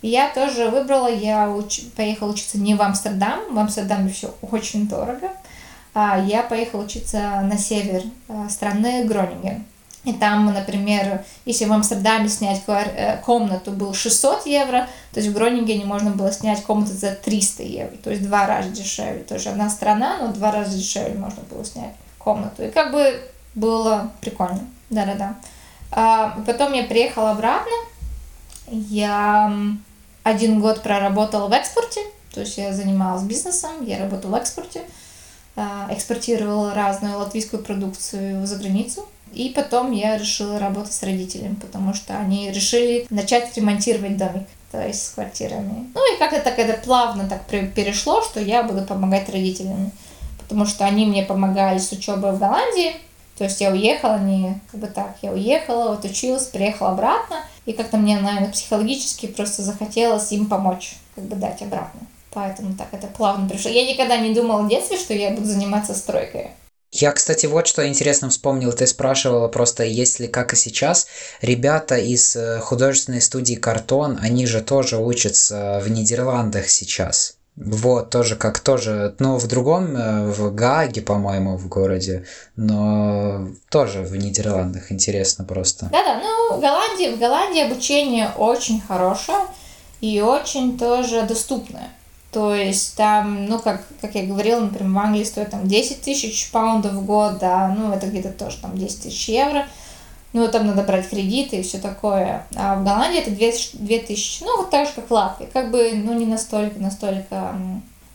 И я тоже выбрала, я уч, поехала учиться не в Амстердам, в Амстердаме все очень дорого, а я поехала учиться на север э, страны Гронинген. И там, например, если в Амстердаме снять э, комнату было 600 евро, то есть в Гронингене можно было снять комнату за 300 евро, то есть два раза дешевле. Тоже одна страна, но два раза дешевле можно было снять комнату. И как бы было прикольно. Да-да-да. А потом я приехала обратно. Я один год проработала в экспорте, то есть я занималась бизнесом, я работала в экспорте, а, экспортировала разную латвийскую продукцию за границу. И потом я решила работать с родителями, потому что они решили начать ремонтировать домик, то есть с квартирами. Ну и как-то так это плавно так перешло, что я буду помогать родителям, потому что они мне помогали с учебой в Голландии, то есть я уехала, не как бы так, я уехала, вот училась, приехала обратно, и как-то мне, наверное, психологически просто захотелось им помочь, как бы дать обратно. Поэтому так это плавно пришло. Я никогда не думала в детстве, что я буду заниматься стройкой. Я, кстати, вот что интересно вспомнил. Ты спрашивала просто, есть ли, как и сейчас, ребята из э, художественной студии «Картон», они же тоже учатся в Нидерландах сейчас. Вот, тоже как тоже, ну, в другом, э, в Гаге, по-моему, в городе, но тоже в Нидерландах, интересно просто. Да-да, ну, в Голландии, в Голландии обучение очень хорошее и очень тоже доступное. То есть там, ну, как, как я говорила, например, в Англии стоит там 10 тысяч паундов в год, да, ну, это где-то тоже там 10 тысяч евро. Ну, там надо брать кредиты и все такое. А в Голландии это 2 тысячи. Ну, вот так же, как в Латвии. Как бы, ну, не настолько, настолько...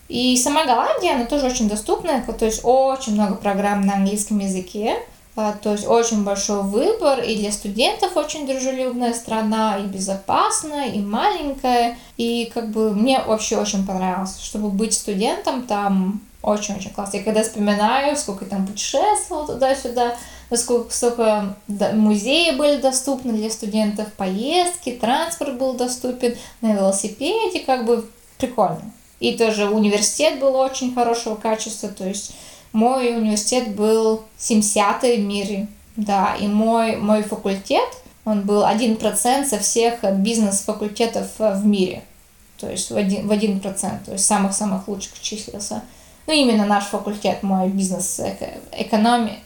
И сама Голландия, она тоже очень доступная, то есть очень много программ на английском языке. А, то есть очень большой выбор, и для студентов очень дружелюбная страна, и безопасная, и маленькая. И как бы мне вообще очень понравилось, чтобы быть студентом там очень-очень классно. Я когда вспоминаю, сколько там путешествовал туда-сюда, насколько сколько музеи были доступны для студентов, поездки, транспорт был доступен на велосипеде, как бы прикольно. И тоже университет был очень хорошего качества, то есть мой университет был 70 в мире, да, и мой, мой факультет, он был 1% со всех бизнес-факультетов в мире. То есть в 1%, в 1% то есть самых-самых лучших числился. Ну, именно наш факультет, мой бизнес-экономи,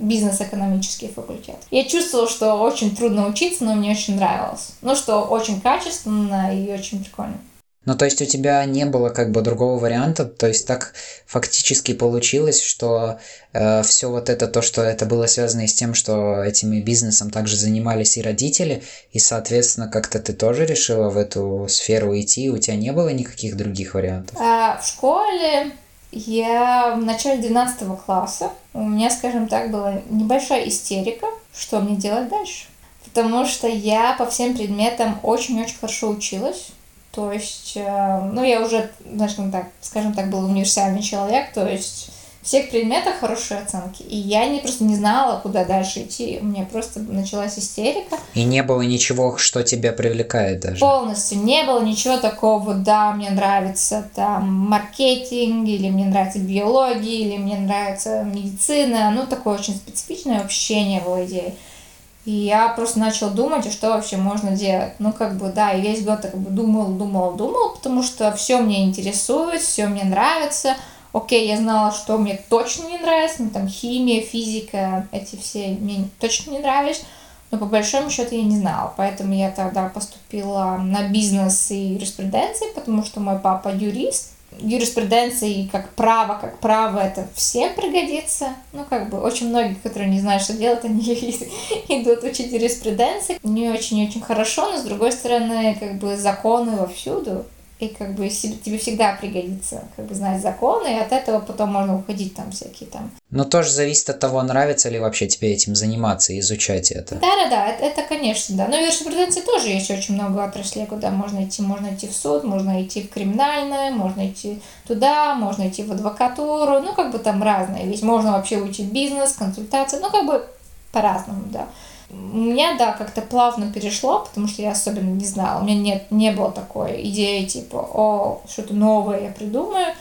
бизнес-экономический факультет. Я чувствовала, что очень трудно учиться, но мне очень нравилось. Ну, что очень качественно и очень прикольно. Ну, то есть у тебя не было как бы другого варианта, то есть так фактически получилось, что э, все вот это, то, что это было связано и с тем, что этими бизнесом также занимались и родители, и, соответственно, как-то ты тоже решила в эту сферу идти, у тебя не было никаких других вариантов? А, в школе я в начале 12 класса, у меня, скажем так, была небольшая истерика, что мне делать дальше. Потому что я по всем предметам очень-очень хорошо училась, То есть, э, ну, я уже, скажем так, скажем так, был универсальный человек, то есть всех предметах хорошие оценки. И я не, просто не знала, куда дальше идти. У меня просто началась истерика. И не было ничего, что тебя привлекает даже? Полностью. Не было ничего такого, да, мне нравится там маркетинг, или мне нравится биология, или мне нравится медицина. Ну, такое очень специфичное вообще не было идеи. И я просто начала думать, а что вообще можно делать. Ну, как бы, да, и весь год как бы думал, думал, думал, потому что все мне интересует, все мне нравится – окей, я знала, что мне точно не нравится, ну, там, химия, физика, эти все мне точно не нравились, но по большому счету я не знала, поэтому я тогда поступила на бизнес и юриспруденции, потому что мой папа юрист, юриспруденция и как право, как право, это всем пригодится. Ну, как бы, очень многие, которые не знают, что делать, они <laughs> идут учить юриспруденции. Не очень-очень хорошо, но, с другой стороны, как бы, законы вовсюду и как бы тебе всегда пригодится как бы знать законы, и от этого потом можно уходить там всякие там. Но тоже зависит от того, нравится ли вообще тебе этим заниматься и изучать это. Да-да-да, это, это конечно, да. Но в юриспруденции тоже есть очень много отраслей, куда можно идти. Можно идти в суд, можно идти в криминальное, можно идти туда, можно идти в адвокатуру, ну как бы там разное. Ведь можно вообще учить бизнес, консультации, ну как бы по-разному, да. У меня, да, как-то плавно перешло, потому что я особенно не знала. У меня нет, не было такой идеи, типа, о, что-то новое я придумаю.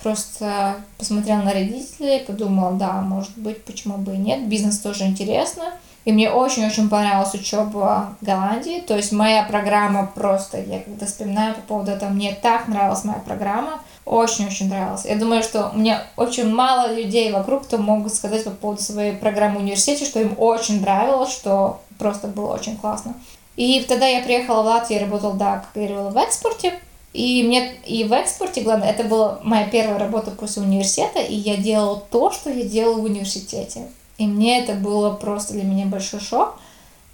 Просто посмотрела на родителей, подумала, да, может быть, почему бы и нет. Бизнес тоже интересно. И мне очень-очень понравилась учеба в Голландии. То есть моя программа просто, я когда вспоминаю по поводу этого, мне так нравилась моя программа. Очень-очень нравилась. Я думаю, что мне очень мало людей вокруг, кто могут сказать по поводу своей программы в университете, что им очень нравилось, что просто было очень классно. И тогда я приехала в Латвию, работала, да, как я говорила, в экспорте. И мне и в экспорте, главное, это была моя первая работа после университета, и я делала то, что я делала в университете. И мне это было просто для меня большой шок.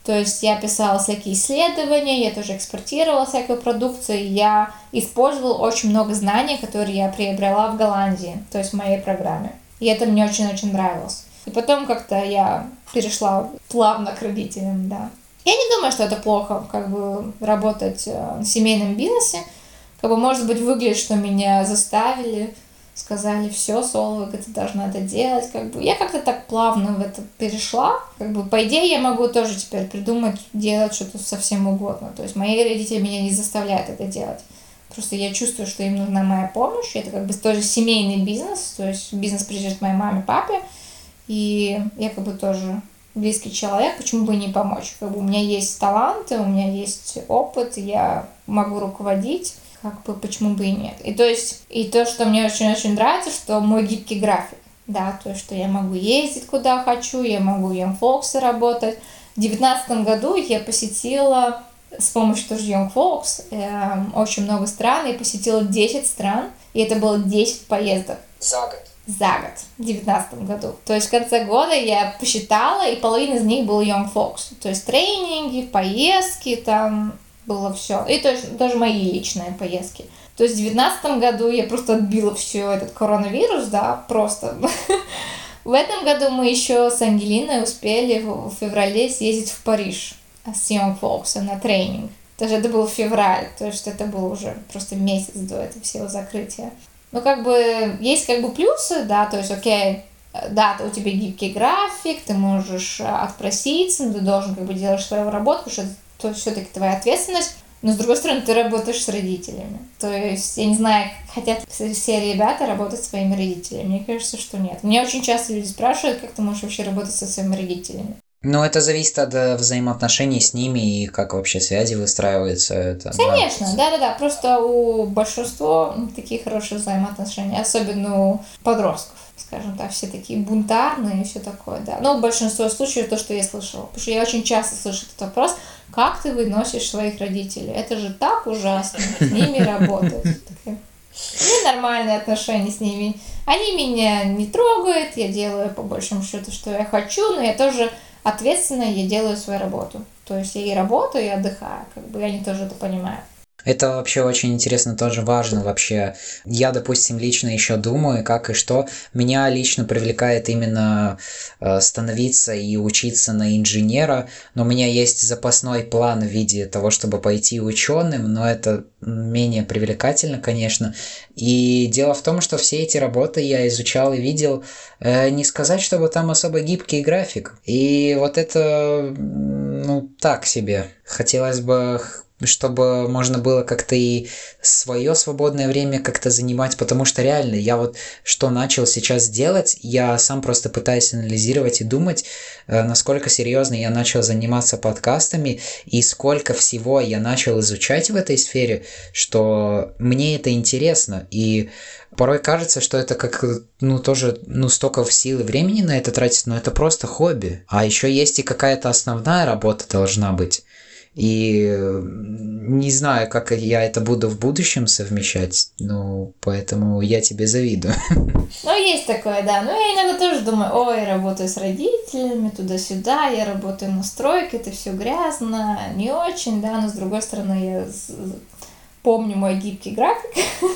То есть я писала всякие исследования, я тоже экспортировала всякую продукцию, я использовала очень много знаний, которые я приобрела в Голландии, то есть в моей программе. И это мне очень-очень нравилось. И потом как-то я перешла плавно к родителям, да. Я не думаю, что это плохо, как бы работать э, в семейном бизнесе. Как бы, может быть, выглядит, что меня заставили, сказали, все, Соловик, ты должна это делать, как бы. Я как-то так плавно в это перешла, как бы, по идее, я могу тоже теперь придумать, делать что-то совсем угодно, то есть мои родители меня не заставляют это делать. Просто я чувствую, что им нужна моя помощь. Это как бы тоже семейный бизнес, то есть бизнес принадлежит моей маме, папе. И я как бы тоже близкий человек, почему бы не помочь? Как бы у меня есть таланты, у меня есть опыт, я могу руководить как бы почему бы и нет. И то есть, и то, что мне очень-очень нравится, что мой гибкий график, да, то, что я могу ездить куда хочу, я могу в Young работать. В девятнадцатом году я посетила с помощью тоже Young Folks э, очень много стран, я посетила 10 стран, и это было 10 поездок. За год? За год, в девятнадцатом году. То есть в конце года я посчитала, и половина из них был Young Folks. То есть тренинги, поездки, там было все. И то есть даже мои личные поездки. То есть в девятнадцатом году я просто отбила все этот коронавирус, да, просто. <laughs> В этом году мы еще с Ангелиной успели в феврале съездить в Париж с Young Folks на тренинг. Даже это был февраль, то есть это был уже просто месяц до этого всего закрытия. Ну, как бы, есть как бы плюсы, да, то есть, окей, да, у тебя гибкий график, ты можешь отпроситься, ты должен как бы делать свою работу, что то все-таки твоя ответственность. Но с другой стороны, ты работаешь с родителями. То есть, я не знаю, хотят все ребята работать с своими родителями. Мне кажется, что нет. Мне очень часто люди спрашивают, как ты можешь вообще работать со своими родителями. Ну, это зависит от э, взаимоотношений с ними и как вообще связи выстраиваются. Это, Конечно, да-да-да. Просто у большинства такие хорошие взаимоотношения, особенно у подростков скажем так, все такие бунтарные и все такое, да. Но большинство случаев то, что я слышала. Потому что я очень часто слышу этот вопрос, как ты выносишь своих родителей? Это же так ужасно с ними работать. У нормальные отношения с ними. Они меня не трогают, я делаю по большому счету, что я хочу, но я тоже ответственно, я делаю свою работу. То есть я и работаю, и отдыхаю, как бы они тоже это понимают. Это вообще очень интересно, тоже важно вообще. Я, допустим, лично еще думаю, как и что. Меня лично привлекает именно э, становиться и учиться на инженера, но у меня есть запасной план в виде того, чтобы пойти ученым, но это менее привлекательно, конечно. И дело в том, что все эти работы я изучал и видел, э, не сказать, чтобы там особо гибкий график. И вот это, ну, так себе. Хотелось бы чтобы можно было как-то и свое свободное время как-то занимать, потому что реально я вот что начал сейчас делать, я сам просто пытаюсь анализировать и думать, э, насколько серьезно я начал заниматься подкастами и сколько всего я начал изучать в этой сфере, что мне это интересно и порой кажется, что это как, ну, тоже, ну, столько сил и времени на это тратить, но это просто хобби. А еще есть и какая-то основная работа должна быть. И не знаю, как я это буду в будущем совмещать, ну, поэтому я тебе завидую. <laughs> Ну, есть такое, да. Ну, я иногда тоже думаю, ой, я работаю с родителями, туда-сюда, я работаю на стройке, это все грязно, не очень, да, но с другой стороны, я помню мой гибкий график, <laughs>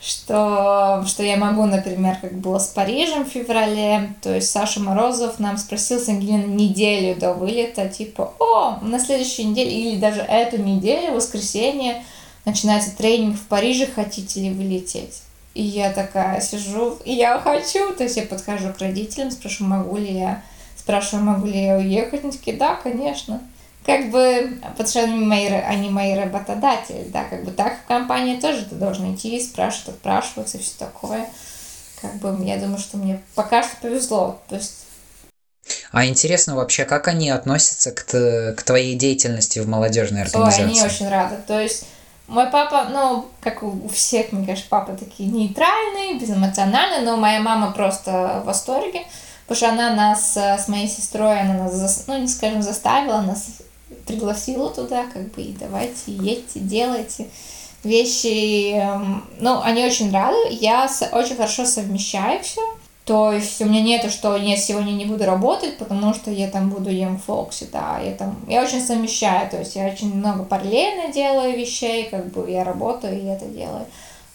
что, что я могу, например, как было с Парижем в феврале, то есть Саша Морозов нам спросил с Ангелиной неделю до вылета, типа, о, на следующей неделе или даже эту неделю, воскресенье, начинается тренинг в Париже, хотите ли вы лететь? И я такая сижу, и я хочу, то есть я подхожу к родителям, спрашиваю, могу ли я, спрашиваю, могу ли я уехать, они такие, да, конечно как бы, потому что они мои, они мои работодатели, да, как бы так в компании тоже ты должен идти, спрашивать, отпрашиваться, все такое. Как бы, я думаю, что мне пока что повезло, то есть а интересно вообще, как они относятся к, к твоей деятельности в молодежной организации? Ой, они очень рады. То есть мой папа, ну, как у всех, мне кажется, папа такие нейтральные, безэмоциональные, но моя мама просто в восторге, потому что она нас с моей сестрой, она нас, ну, не скажем, заставила, нас пригласила туда, как бы, и давайте, едьте, делайте вещи. Эм, ну, они очень рады. Я очень хорошо совмещаю все. То есть у меня нету, что я сегодня не буду работать, потому что я там буду Young Fox, да, я там, я очень совмещаю, то есть я очень много параллельно делаю вещей, как бы я работаю и это делаю.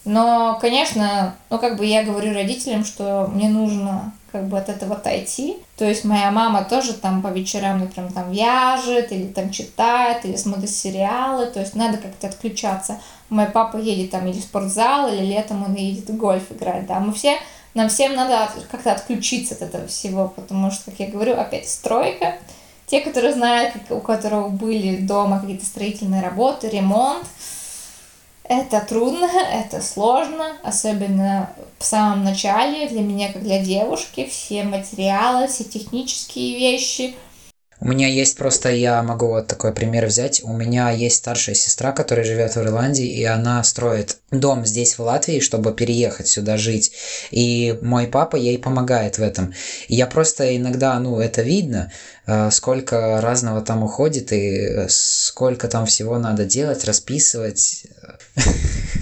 Но, конечно, ну, как бы я говорю родителям, что мне нужно как бы от этого отойти. То есть моя мама тоже там по вечерам, например, там вяжет, или там читает, или смотрит сериалы, то есть надо как-то отключаться. Мой папа едет там или в спортзал, или летом он едет в гольф играть, да, мы все, нам всем надо как-то отключиться от этого всего, потому что, как я говорю, опять стройка, те, которые знают, у которых были дома какие-то строительные работы, ремонт, это трудно, это сложно, особенно в самом начале для меня, как для девушки, все материалы, все технические вещи – у меня есть просто, я могу вот такой пример взять. У меня есть старшая сестра, которая живет в Ирландии, и она строит дом здесь, в Латвии, чтобы переехать сюда жить. И мой папа ей помогает в этом. И я просто иногда, ну, это видно, э, сколько разного там уходит, и сколько там всего надо делать, расписывать. <laughs>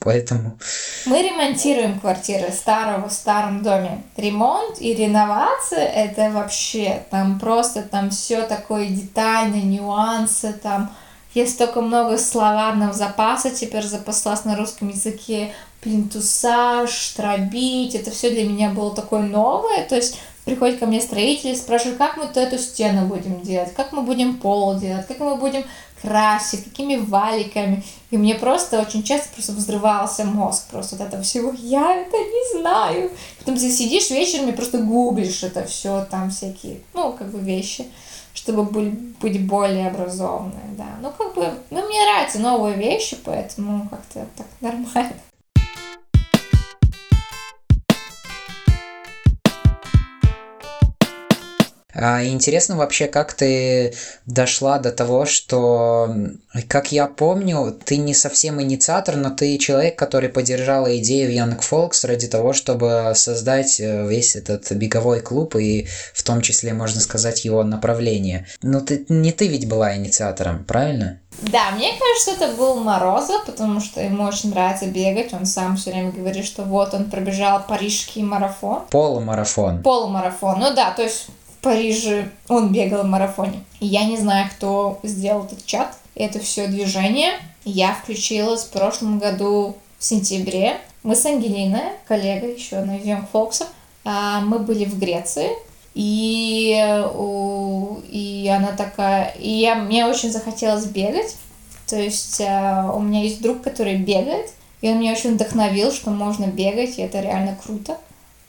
Поэтому... Мы ремонтируем квартиры старого в старом доме. Ремонт и реновация это вообще там просто там все такое детальное, нюансы там. Есть столько много словарного запаса теперь запаслась на русском языке. Плинтуса, штробить, это все для меня было такое новое. То есть приходит ко мне строители и спрашивают, как мы эту стену будем делать, как мы будем пол делать, как мы будем красить, какими валиками. И мне просто очень часто просто взрывался мозг просто от этого всего. Я это не знаю. Потом ты сидишь вечером и просто гуглишь это все, там всякие, ну, как бы вещи, чтобы быть более образованной, да. Ну, как бы, ну, мне нравятся новые вещи, поэтому как-то так нормально. А, интересно вообще, как ты дошла до того, что, как я помню, ты не совсем инициатор, но ты человек, который поддержал идею Young Folks ради того, чтобы создать э, весь этот беговой клуб и в том числе, можно сказать, его направление. Но ты, не ты ведь была инициатором, правильно? Да, мне кажется, это был Морозов, потому что ему очень нравится бегать. Он сам все время говорит, что вот он пробежал парижский марафон. Полумарафон. Полумарафон. Ну да, то есть Париже он бегал в марафоне. Я не знаю, кто сделал этот чат, это все движение. Я включилась в прошлом году в сентябре. Мы с Ангелиной, коллегой еще на Young Fox, а, мы были в Греции, и, и она такая... И я, мне очень захотелось бегать. То есть а, у меня есть друг, который бегает, и он меня очень вдохновил, что можно бегать, и это реально круто.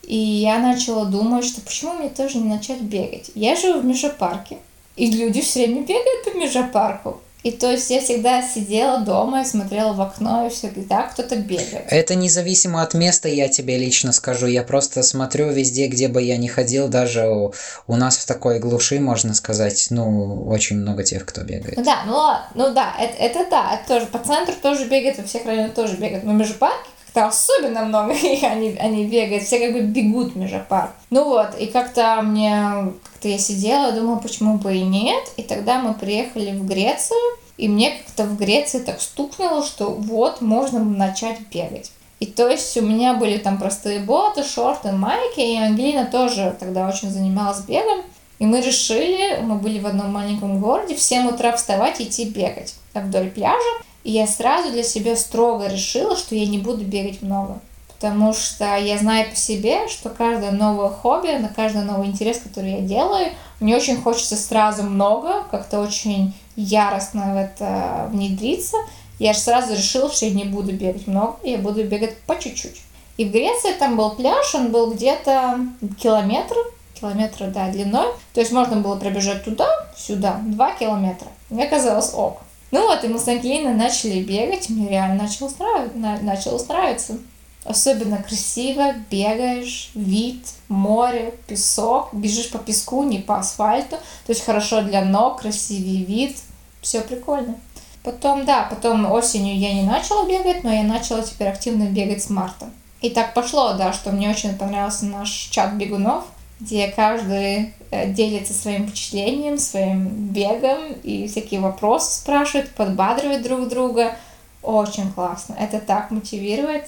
И я начала думать, что почему мне тоже не начать бегать. Я живу в межапарке, и люди все время бегают по межапарку. И то есть я всегда сидела дома и смотрела в окно, и всегда кто-то бегает. Это независимо от места, я тебе лично скажу. Я просто смотрю везде, где бы я ни ходил, даже у, у нас в такой глуши, можно сказать, ну, очень много тех, кто бегает. Ну да, ну, ну да, это, это да, это тоже по центру тоже бегает, во всех районах тоже бегают. Но межпарки как-то особенно много <laughs> их они, они бегают, все как бы бегут в межапарк. Ну вот, и как-то мне как-то я сидела, думала, почему бы и нет. И тогда мы приехали в Грецию, и мне как-то в Греции так стукнуло, что вот, можно начать бегать. И то есть у меня были там простые боты, шорты, майки, и Ангелина тоже тогда очень занималась бегом. И мы решили, мы были в одном маленьком городе, в 7 утра вставать и идти бегать вдоль пляжа. И я сразу для себя строго решила, что я не буду бегать много потому что я знаю по себе, что каждое новое хобби, на каждый новый интерес, который я делаю, мне очень хочется сразу много, как-то очень яростно в это внедриться. Я же сразу решила, что я не буду бегать много, я буду бегать по чуть-чуть. И в Греции там был пляж, он был где-то километр, километра, да, длиной. То есть можно было пробежать туда, сюда, два километра. Мне казалось ок. Ну вот, и мы с Ангелиной начали бегать, мне реально начало нравиться. Начало нравиться. Особенно красиво бегаешь, вид, море, песок, бежишь по песку, не по асфальту. То есть хорошо для ног, красивый вид, все прикольно. Потом, да, потом осенью я не начала бегать, но я начала теперь активно бегать с марта. И так пошло, да, что мне очень понравился наш чат бегунов, где каждый э, делится своим впечатлением, своим бегом и всякие вопросы спрашивает, подбадривает друг друга. Очень классно. Это так мотивирует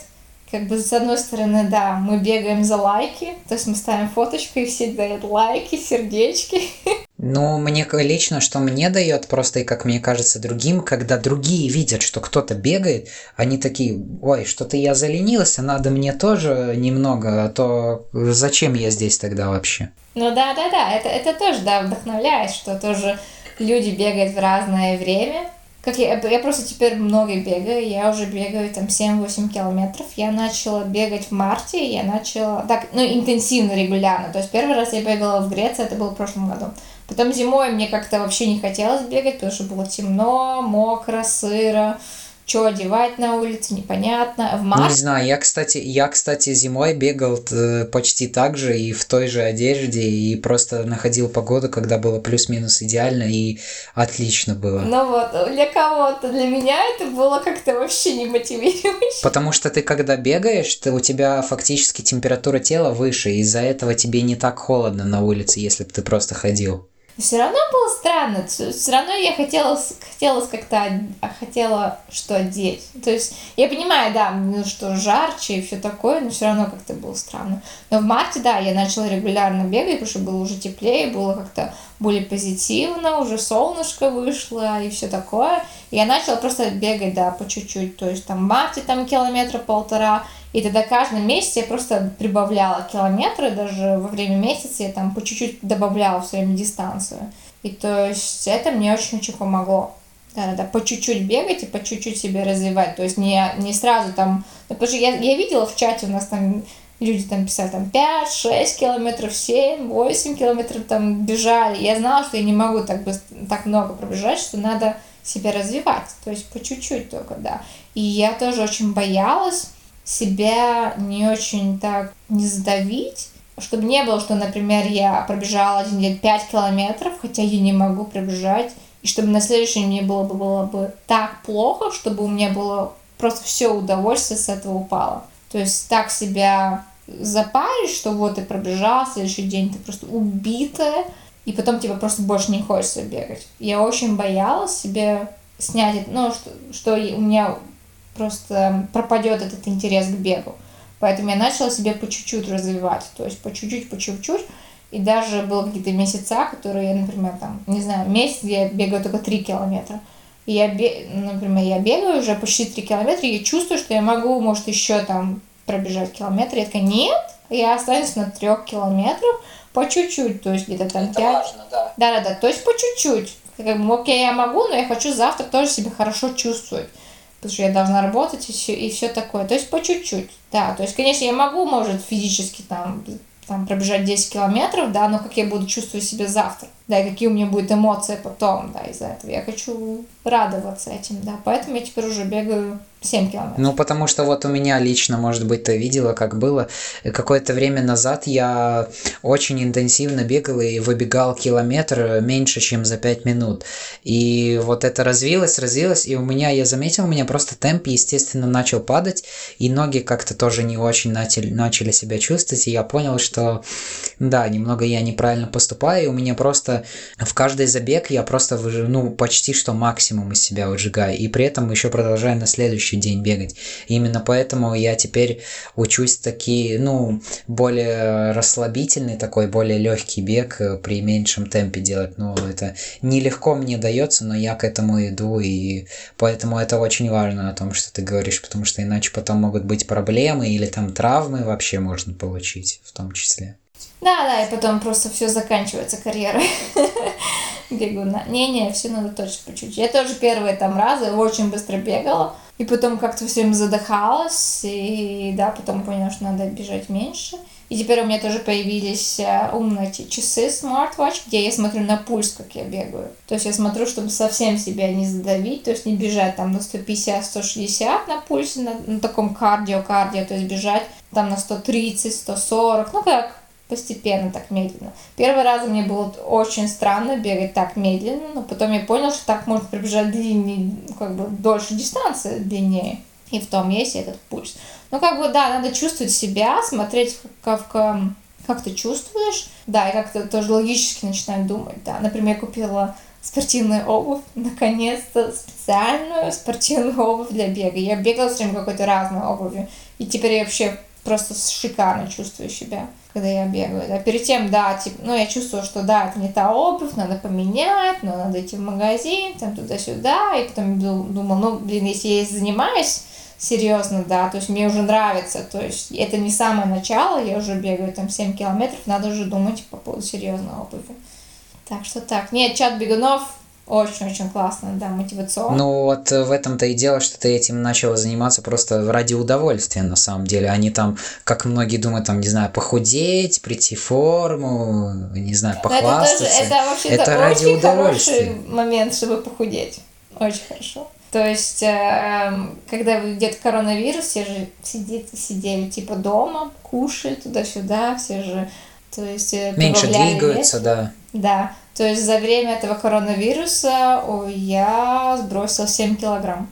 как бы с одной стороны, да, мы бегаем за лайки, то есть мы ставим фоточку и все дают лайки, сердечки. Ну, мне лично, что мне дает просто, и как мне кажется, другим, когда другие видят, что кто-то бегает, они такие, ой, что-то я заленился, надо мне тоже немного, а то зачем я здесь тогда вообще? Ну да, да, да, это, это тоже, да, вдохновляет, что тоже люди бегают в разное время, как я, я просто теперь много бегаю, я уже бегаю там 7-8 километров. Я начала бегать в марте, я начала, так, ну, интенсивно, регулярно. То есть первый раз я бегала в Греции, это было в прошлом году. Потом зимой мне как-то вообще не хотелось бегать, потому что было темно, мокро, сыро что одевать на улице, непонятно. В марте... Не знаю, я, кстати, я, кстати, зимой бегал почти так же и в той же одежде, и просто находил погоду, когда было плюс-минус идеально, и отлично было. Ну вот, для кого-то, для меня это было как-то вообще не мотивирующе. Потому что ты, когда бегаешь, ты, у тебя фактически температура тела выше, из-за этого тебе не так холодно на улице, если бы ты просто ходил все равно было странно. Все равно я хотела, хотела как-то хотела что одеть. То есть я понимаю, да, ну, что жарче и все такое, но все равно как-то было странно. Но в марте, да, я начала регулярно бегать, потому что было уже теплее, было как-то более позитивно, уже солнышко вышло и все такое. И я начала просто бегать, да, по чуть-чуть. То есть там в марте там километра полтора, и тогда каждый месяц я просто прибавляла километры, даже во время месяца я там по чуть-чуть добавляла все время дистанцию. И то есть это мне очень-очень помогло. Да, да, по чуть-чуть бегать и по чуть-чуть себя развивать. То есть не, не сразу там... Ну, потому что я, я видела в чате у нас там люди там писали там 5, 6 километров, 7, 8 километров там бежали. Я знала, что я не могу так, быстро, так много пробежать, что надо себя развивать. То есть по чуть-чуть только, да. И я тоже очень боялась, себя не очень так не сдавить, чтобы не было, что, например, я пробежала один день 5 километров, хотя я не могу пробежать, и чтобы на следующий мне было бы, было бы так плохо, чтобы у меня было просто все удовольствие с этого упало. То есть так себя запаришь, что вот ты пробежал, следующий день ты просто убитая, и потом тебе просто больше не хочется бегать. Я очень боялась себе снять, ну, что, что у меня просто пропадет этот интерес к бегу. Поэтому я начала себе по чуть-чуть развивать, то есть по чуть-чуть, по чуть-чуть. И даже было какие-то месяца, которые я, например, там, не знаю, месяц, где я бегаю только 3 километра. И я, например, я бегаю уже почти 3 километра, и я чувствую, что я могу, может, еще там пробежать километр. Я такая, нет, я останусь на трех километрах по чуть-чуть, то есть где-то там Это 5. важно, да. Да-да-да, то есть по чуть-чуть. Как бы, окей, я могу, но я хочу завтра тоже себя хорошо чувствовать. Потому что я должна работать и все, и все такое. То есть по чуть-чуть. Да, то есть, конечно, я могу, может, физически там, там пробежать 10 километров, да, но как я буду чувствовать себя завтра да, и какие у меня будут эмоции потом, да, из-за этого. Я хочу радоваться этим, да, поэтому я теперь уже бегаю 7 километров. Ну, потому что вот у меня лично, может быть, ты видела, как было. Какое-то время назад я очень интенсивно бегал и выбегал километр меньше, чем за 5 минут. И вот это развилось, развилось, и у меня, я заметил, у меня просто темп, естественно, начал падать, и ноги как-то тоже не очень начали, начали себя чувствовать, и я понял, что, да, немного я неправильно поступаю, и у меня просто в каждый забег я просто, ну, почти что максимум из себя выжигаю, и при этом еще продолжаю на следующий следующий день бегать. И именно поэтому я теперь учусь такие, ну, более расслабительный такой, более легкий бег э, при меньшем темпе делать. Ну, это нелегко мне дается, но я к этому иду, и поэтому это очень важно о том, что ты говоришь, потому что иначе потом могут быть проблемы или там травмы вообще можно получить в том числе. Да, да, и потом просто все заканчивается карьерой <laughs> <laughs> бегуна. Не-не, все надо точно по чуть-чуть. Я тоже первые там разы очень быстро бегала, и потом как-то все время задыхалась, и да, потом поняла, что надо бежать меньше. И теперь у меня тоже появились э, умные часы Smartwatch, где я смотрю на пульс, как я бегаю. То есть я смотрю, чтобы совсем себя не задавить, то есть не бежать там на 150-160 на пульсе, на, на таком кардио-кардио, то есть бежать там на 130-140, ну как постепенно, так медленно. Первый раз мне было очень странно бегать так медленно, но потом я понял, что так можно пробежать длиннее, как бы дольше дистанции длиннее. И в том есть этот пульс. Ну, как бы, да, надо чувствовать себя, смотреть, как, как, как ты чувствуешь, да, и как-то тоже логически начинать думать, да. Например, я купила спортивную обувь, наконец-то специальную спортивную обувь для бега. Я бегала с какой-то разной обувью, и теперь я вообще просто шикарно чувствую себя когда я бегаю. А перед тем, да, типа, ну, я чувствую, что да, это не та обувь, надо поменять, но надо идти в магазин, там туда-сюда, и потом думал, ну, блин, если я занимаюсь серьезно, да, то есть мне уже нравится, то есть это не самое начало, я уже бегаю там 7 километров, надо уже думать по поводу серьезной обуви. Так что так, нет, чат бегунов очень-очень классно, да, мотивационно. Ну вот в этом-то и дело, что ты этим начала заниматься просто ради удовольствия на самом деле. Они там, как многие думают, там, не знаю, похудеть, прийти в форму, не знаю, похвастаться. это, тоже, это это ради очень удовольствия. хороший момент, чтобы похудеть. Очень хорошо. То есть, э, когда идет коронавирус, все же сидит, сидели типа дома, кушали туда-сюда, все же, то есть... Э, Меньше двигаются, вес. да. Да. То есть за время этого коронавируса я сбросила 7 килограмм.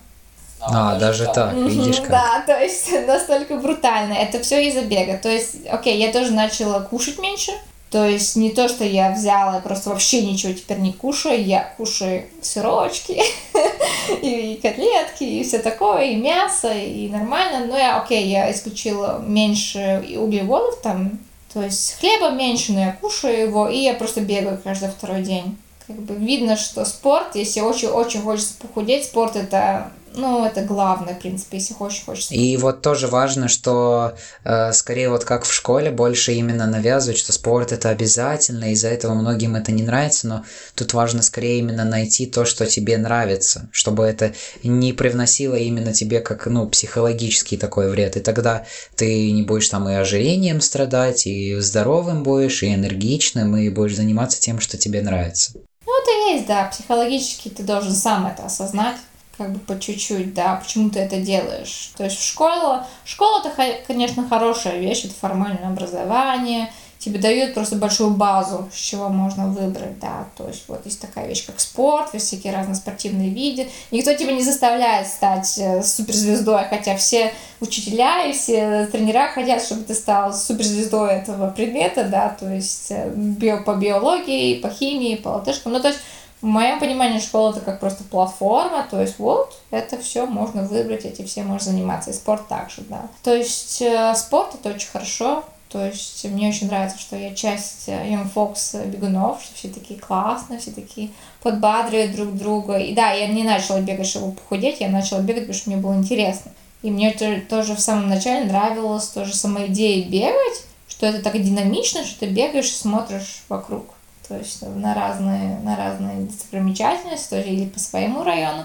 А, а даже так, так видишь как. Да, то есть <laughs> настолько брутально. Это все из-за бега. То есть, окей, я тоже начала кушать меньше. То есть не то, что я взяла, просто вообще ничего теперь не кушаю. Я кушаю сырочки <laughs> и котлетки и все такое, и мясо, и нормально. Но я, окей, я исключила меньше углеводов, там то есть хлеба меньше, но я кушаю его, и я просто бегаю каждый второй день. Как бы видно, что спорт, если очень-очень хочется похудеть, спорт это ну, это главное, в принципе, если хочешь, хочется. И вот тоже важно, что э, скорее вот как в школе больше именно навязывают, что спорт это обязательно, из-за этого многим это не нравится, но тут важно скорее именно найти то, что тебе нравится, чтобы это не привносило именно тебе как, ну, психологический такой вред, и тогда ты не будешь там и ожирением страдать, и здоровым будешь, и энергичным, и будешь заниматься тем, что тебе нравится. Ну, это есть, да, психологически ты должен сам это осознать как бы по чуть-чуть, да, почему ты это делаешь. То есть в школу, школа это, конечно, хорошая вещь, это формальное образование, тебе дают просто большую базу, с чего можно выбрать, да, то есть вот есть такая вещь, как спорт, всякие разные спортивные виды, никто тебя не заставляет стать э, суперзвездой, хотя все учителя и все тренера хотят, чтобы ты стал суперзвездой этого предмета, да, то есть э, био, по биологии, по химии, по латышкам, ну, то есть в моем понимании школа это как просто платформа, то есть вот это все можно выбрать, эти все можно заниматься, и спорт также, да. То есть э, спорт это очень хорошо, То есть мне очень нравится, что я часть э, Young Fox бегунов, что все такие классные, все такие подбадривают друг друга. И да, я не начала бегать, чтобы похудеть, я начала бегать, потому что мне было интересно. И мне тоже в самом начале нравилась тоже сама идея бегать, что это так динамично, что ты бегаешь и смотришь вокруг. То есть на разные, на разные достопримечательности, тоже или по своему району.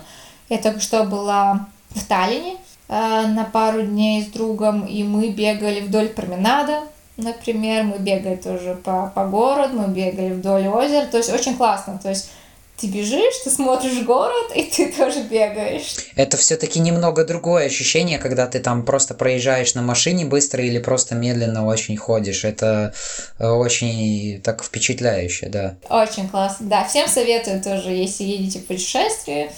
Я только что была в Таллине э, на пару дней с другом, и мы бегали вдоль променада, например, мы бегали тоже по, по городу, мы бегали вдоль озера, то есть очень классно, то есть ты бежишь, ты смотришь город, и ты тоже бегаешь. Это все-таки немного другое ощущение, когда ты там просто проезжаешь на машине быстро или просто медленно очень ходишь. Это э, очень так впечатляюще, да. Очень классно, да. Всем советую тоже, если едете в путешествие,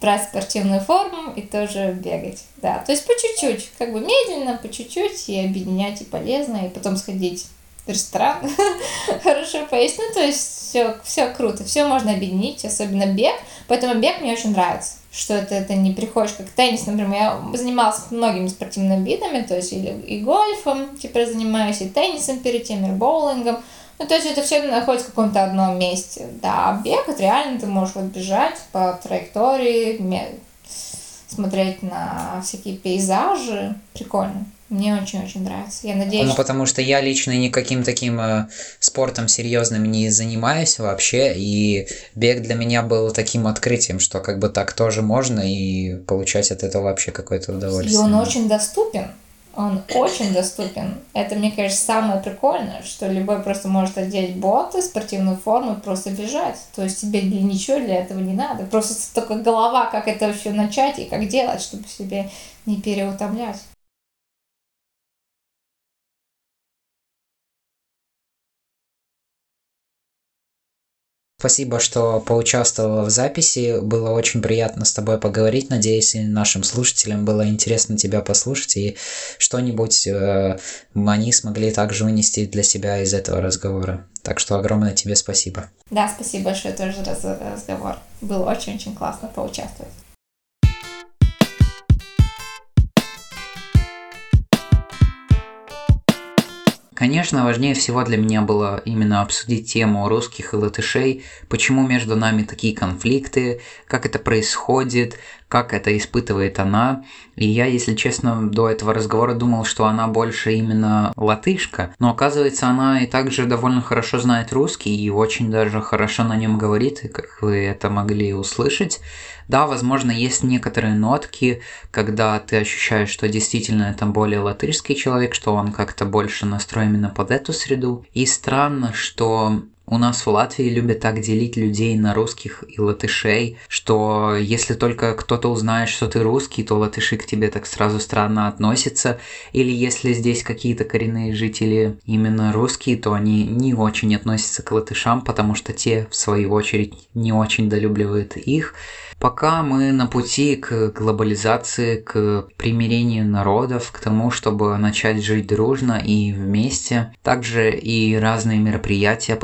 брать спортивную форму и тоже бегать. Да, то есть по чуть-чуть, как бы медленно, по чуть-чуть, и объединять и полезно, и потом сходить ресторан, <laughs> хорошо поесть. Ну, то есть все, все круто, все можно объединить, особенно бег. Поэтому бег мне очень нравится, что это, это не приходишь как теннис, например. Я занималась многими спортивными видами, то есть и, и гольфом теперь занимаюсь, и теннисом перед тем, и боулингом. Ну, то есть это все находится в каком-то одном месте. Да, бег, это реально ты можешь вот бежать по траектории, смотреть на всякие пейзажи. Прикольно. Мне очень-очень нравится. Я надеюсь. Ну, потому что я лично никаким таким э, спортом серьезным не занимаюсь вообще, и бег для меня был таким открытием, что как бы так тоже можно, и получать от этого вообще какое-то удовольствие. И он очень доступен. Он очень доступен. Это, мне кажется, самое прикольное, что любой просто может одеть боты, спортивную форму и просто бежать. То есть тебе для ничего для этого не надо. Просто только голова, как это вообще начать и как делать, чтобы себе не переутомлять. Спасибо, что поучаствовала в записи. Было очень приятно с тобой поговорить. Надеюсь, и нашим слушателям было интересно тебя послушать, и что-нибудь э, они смогли также вынести для себя из этого разговора. Так что огромное тебе спасибо. Да, спасибо большое тоже за разговор. Было очень-очень классно поучаствовать. Конечно, важнее всего для меня было именно обсудить тему русских и латышей, почему между нами такие конфликты, как это происходит, как это испытывает она. И я, если честно, до этого разговора думал, что она больше именно латышка, но оказывается, она и также довольно хорошо знает русский и очень даже хорошо на нем говорит, как вы это могли услышать. Да, возможно, есть некоторые нотки, когда ты ощущаешь, что действительно это более латышский человек, что он как-то больше настроен именно под эту среду. И странно, что у нас в Латвии любят так делить людей на русских и латышей, что если только кто-то узнает, что ты русский, то латыши к тебе так сразу странно относятся. Или если здесь какие-то коренные жители именно русские, то они не очень относятся к латышам, потому что те, в свою очередь, не очень долюбливают их. Пока мы на пути к глобализации, к примирению народов, к тому, чтобы начать жить дружно и вместе. Также и разные мероприятия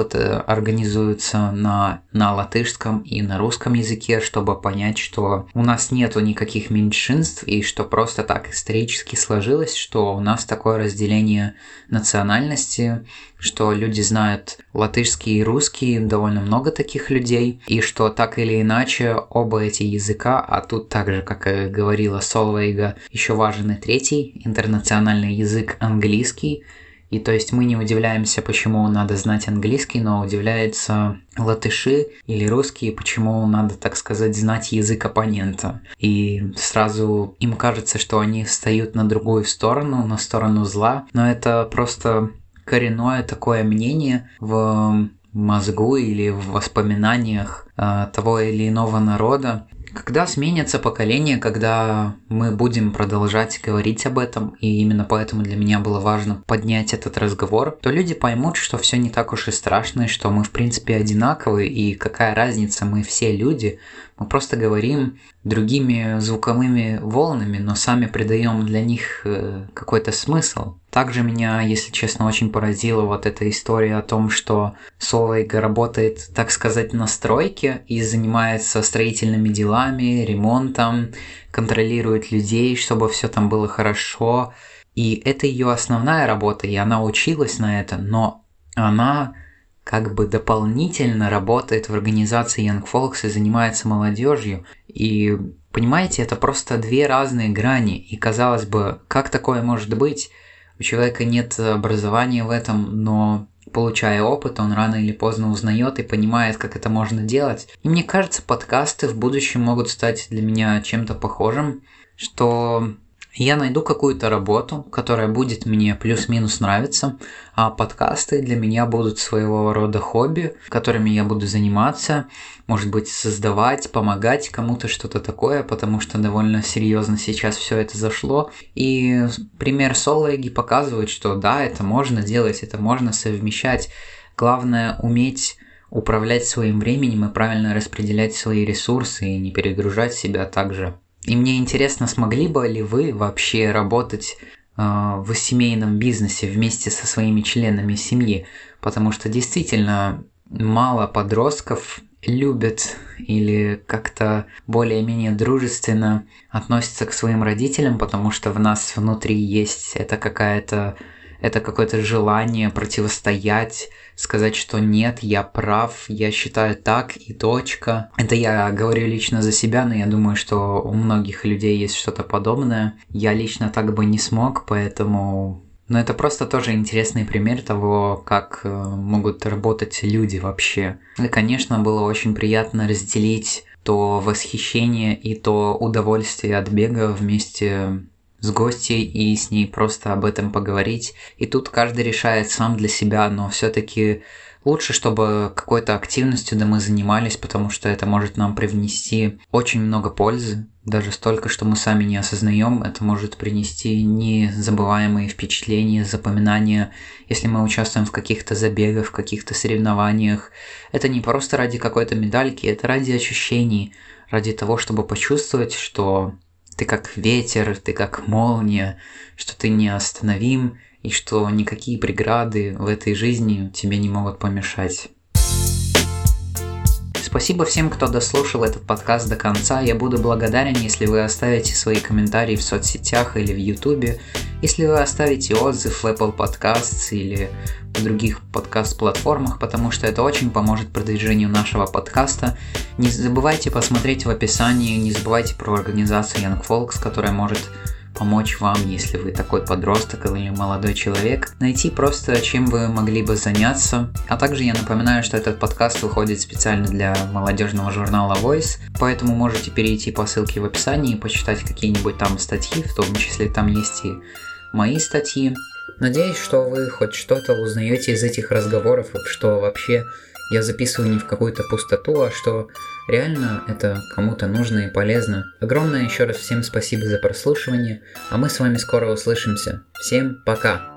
организуются на, на латышском и на русском языке, чтобы понять, что у нас нету никаких меньшинств и что просто так исторически сложилось, что у нас такое разделение национальности, что люди знают латышский и русский, довольно много таких людей, и что так или иначе оба эти языка, а тут также, как говорила Солвейга, еще важен и третий, интернациональный язык английский, и то есть мы не удивляемся, почему надо знать английский, но удивляются латыши или русские, почему надо, так сказать, знать язык оппонента. И сразу им кажется, что они встают на другую сторону, на сторону зла, но это просто коренное такое мнение в мозгу или в воспоминаниях э, того или иного народа. Когда сменится поколение, когда мы будем продолжать говорить об этом, и именно поэтому для меня было важно поднять этот разговор, то люди поймут, что все не так уж и страшно, и что мы в принципе одинаковые, и какая разница, мы все люди, мы просто говорим другими звуковыми волнами, но сами придаем для них э, какой-то смысл. Также меня, если честно, очень поразила вот эта история о том, что Солвейга работает, так сказать, на стройке и занимается строительными делами, ремонтом, контролирует людей, чтобы все там было хорошо. И это ее основная работа, и она училась на это, но она как бы дополнительно работает в организации Young Folks и занимается молодежью. И понимаете, это просто две разные грани. И казалось бы, как такое может быть? У человека нет образования в этом, но получая опыт, он рано или поздно узнает и понимает, как это можно делать. И мне кажется, подкасты в будущем могут стать для меня чем-то похожим, что я найду какую-то работу, которая будет мне плюс-минус нравиться, а подкасты для меня будут своего рода хобби, которыми я буду заниматься, может быть, создавать, помогать кому-то что-то такое, потому что довольно серьезно сейчас все это зашло. И пример Сологи показывает, что да, это можно делать, это можно совмещать. Главное уметь управлять своим временем и правильно распределять свои ресурсы и не перегружать себя также. И мне интересно, смогли бы ли вы вообще работать э, в семейном бизнесе вместе со своими членами семьи? Потому что действительно мало подростков любят или как-то более-менее дружественно относятся к своим родителям, потому что в нас внутри есть это какая-то это какое-то желание противостоять, сказать, что нет, я прав, я считаю так и точка. Это я говорю лично за себя, но я думаю, что у многих людей есть что-то подобное. Я лично так бы не смог, поэтому но это просто тоже интересный пример того, как э, могут работать люди вообще. И, конечно, было очень приятно разделить то восхищение и то удовольствие от бега вместе с гостьей и с ней просто об этом поговорить. И тут каждый решает сам для себя, но все-таки лучше, чтобы какой-то активностью да мы занимались, потому что это может нам привнести очень много пользы, даже столько, что мы сами не осознаем, это может принести незабываемые впечатления, запоминания, если мы участвуем в каких-то забегах, в каких-то соревнованиях. Это не просто ради какой-то медальки, это ради ощущений, ради того, чтобы почувствовать, что ты как ветер, ты как молния, что ты неостановим и что никакие преграды в этой жизни тебе не могут помешать. Спасибо всем, кто дослушал этот подкаст до конца. Я буду благодарен, если вы оставите свои комментарии в соцсетях или в YouTube, если вы оставите отзыв в Apple Podcasts или в других подкаст-платформах, потому что это очень поможет продвижению нашего подкаста. Не забывайте посмотреть в описании, не забывайте про организацию Young Folks, которая может помочь вам, если вы такой подросток или молодой человек, найти просто, чем вы могли бы заняться. А также я напоминаю, что этот подкаст выходит специально для молодежного журнала Voice, поэтому можете перейти по ссылке в описании и почитать какие-нибудь там статьи, в том числе там есть и мои статьи. Надеюсь, что вы хоть что-то узнаете из этих разговоров, что вообще я записываю не в какую-то пустоту, а что реально это кому-то нужно и полезно. Огромное еще раз всем спасибо за прослушивание, а мы с вами скоро услышимся. Всем пока!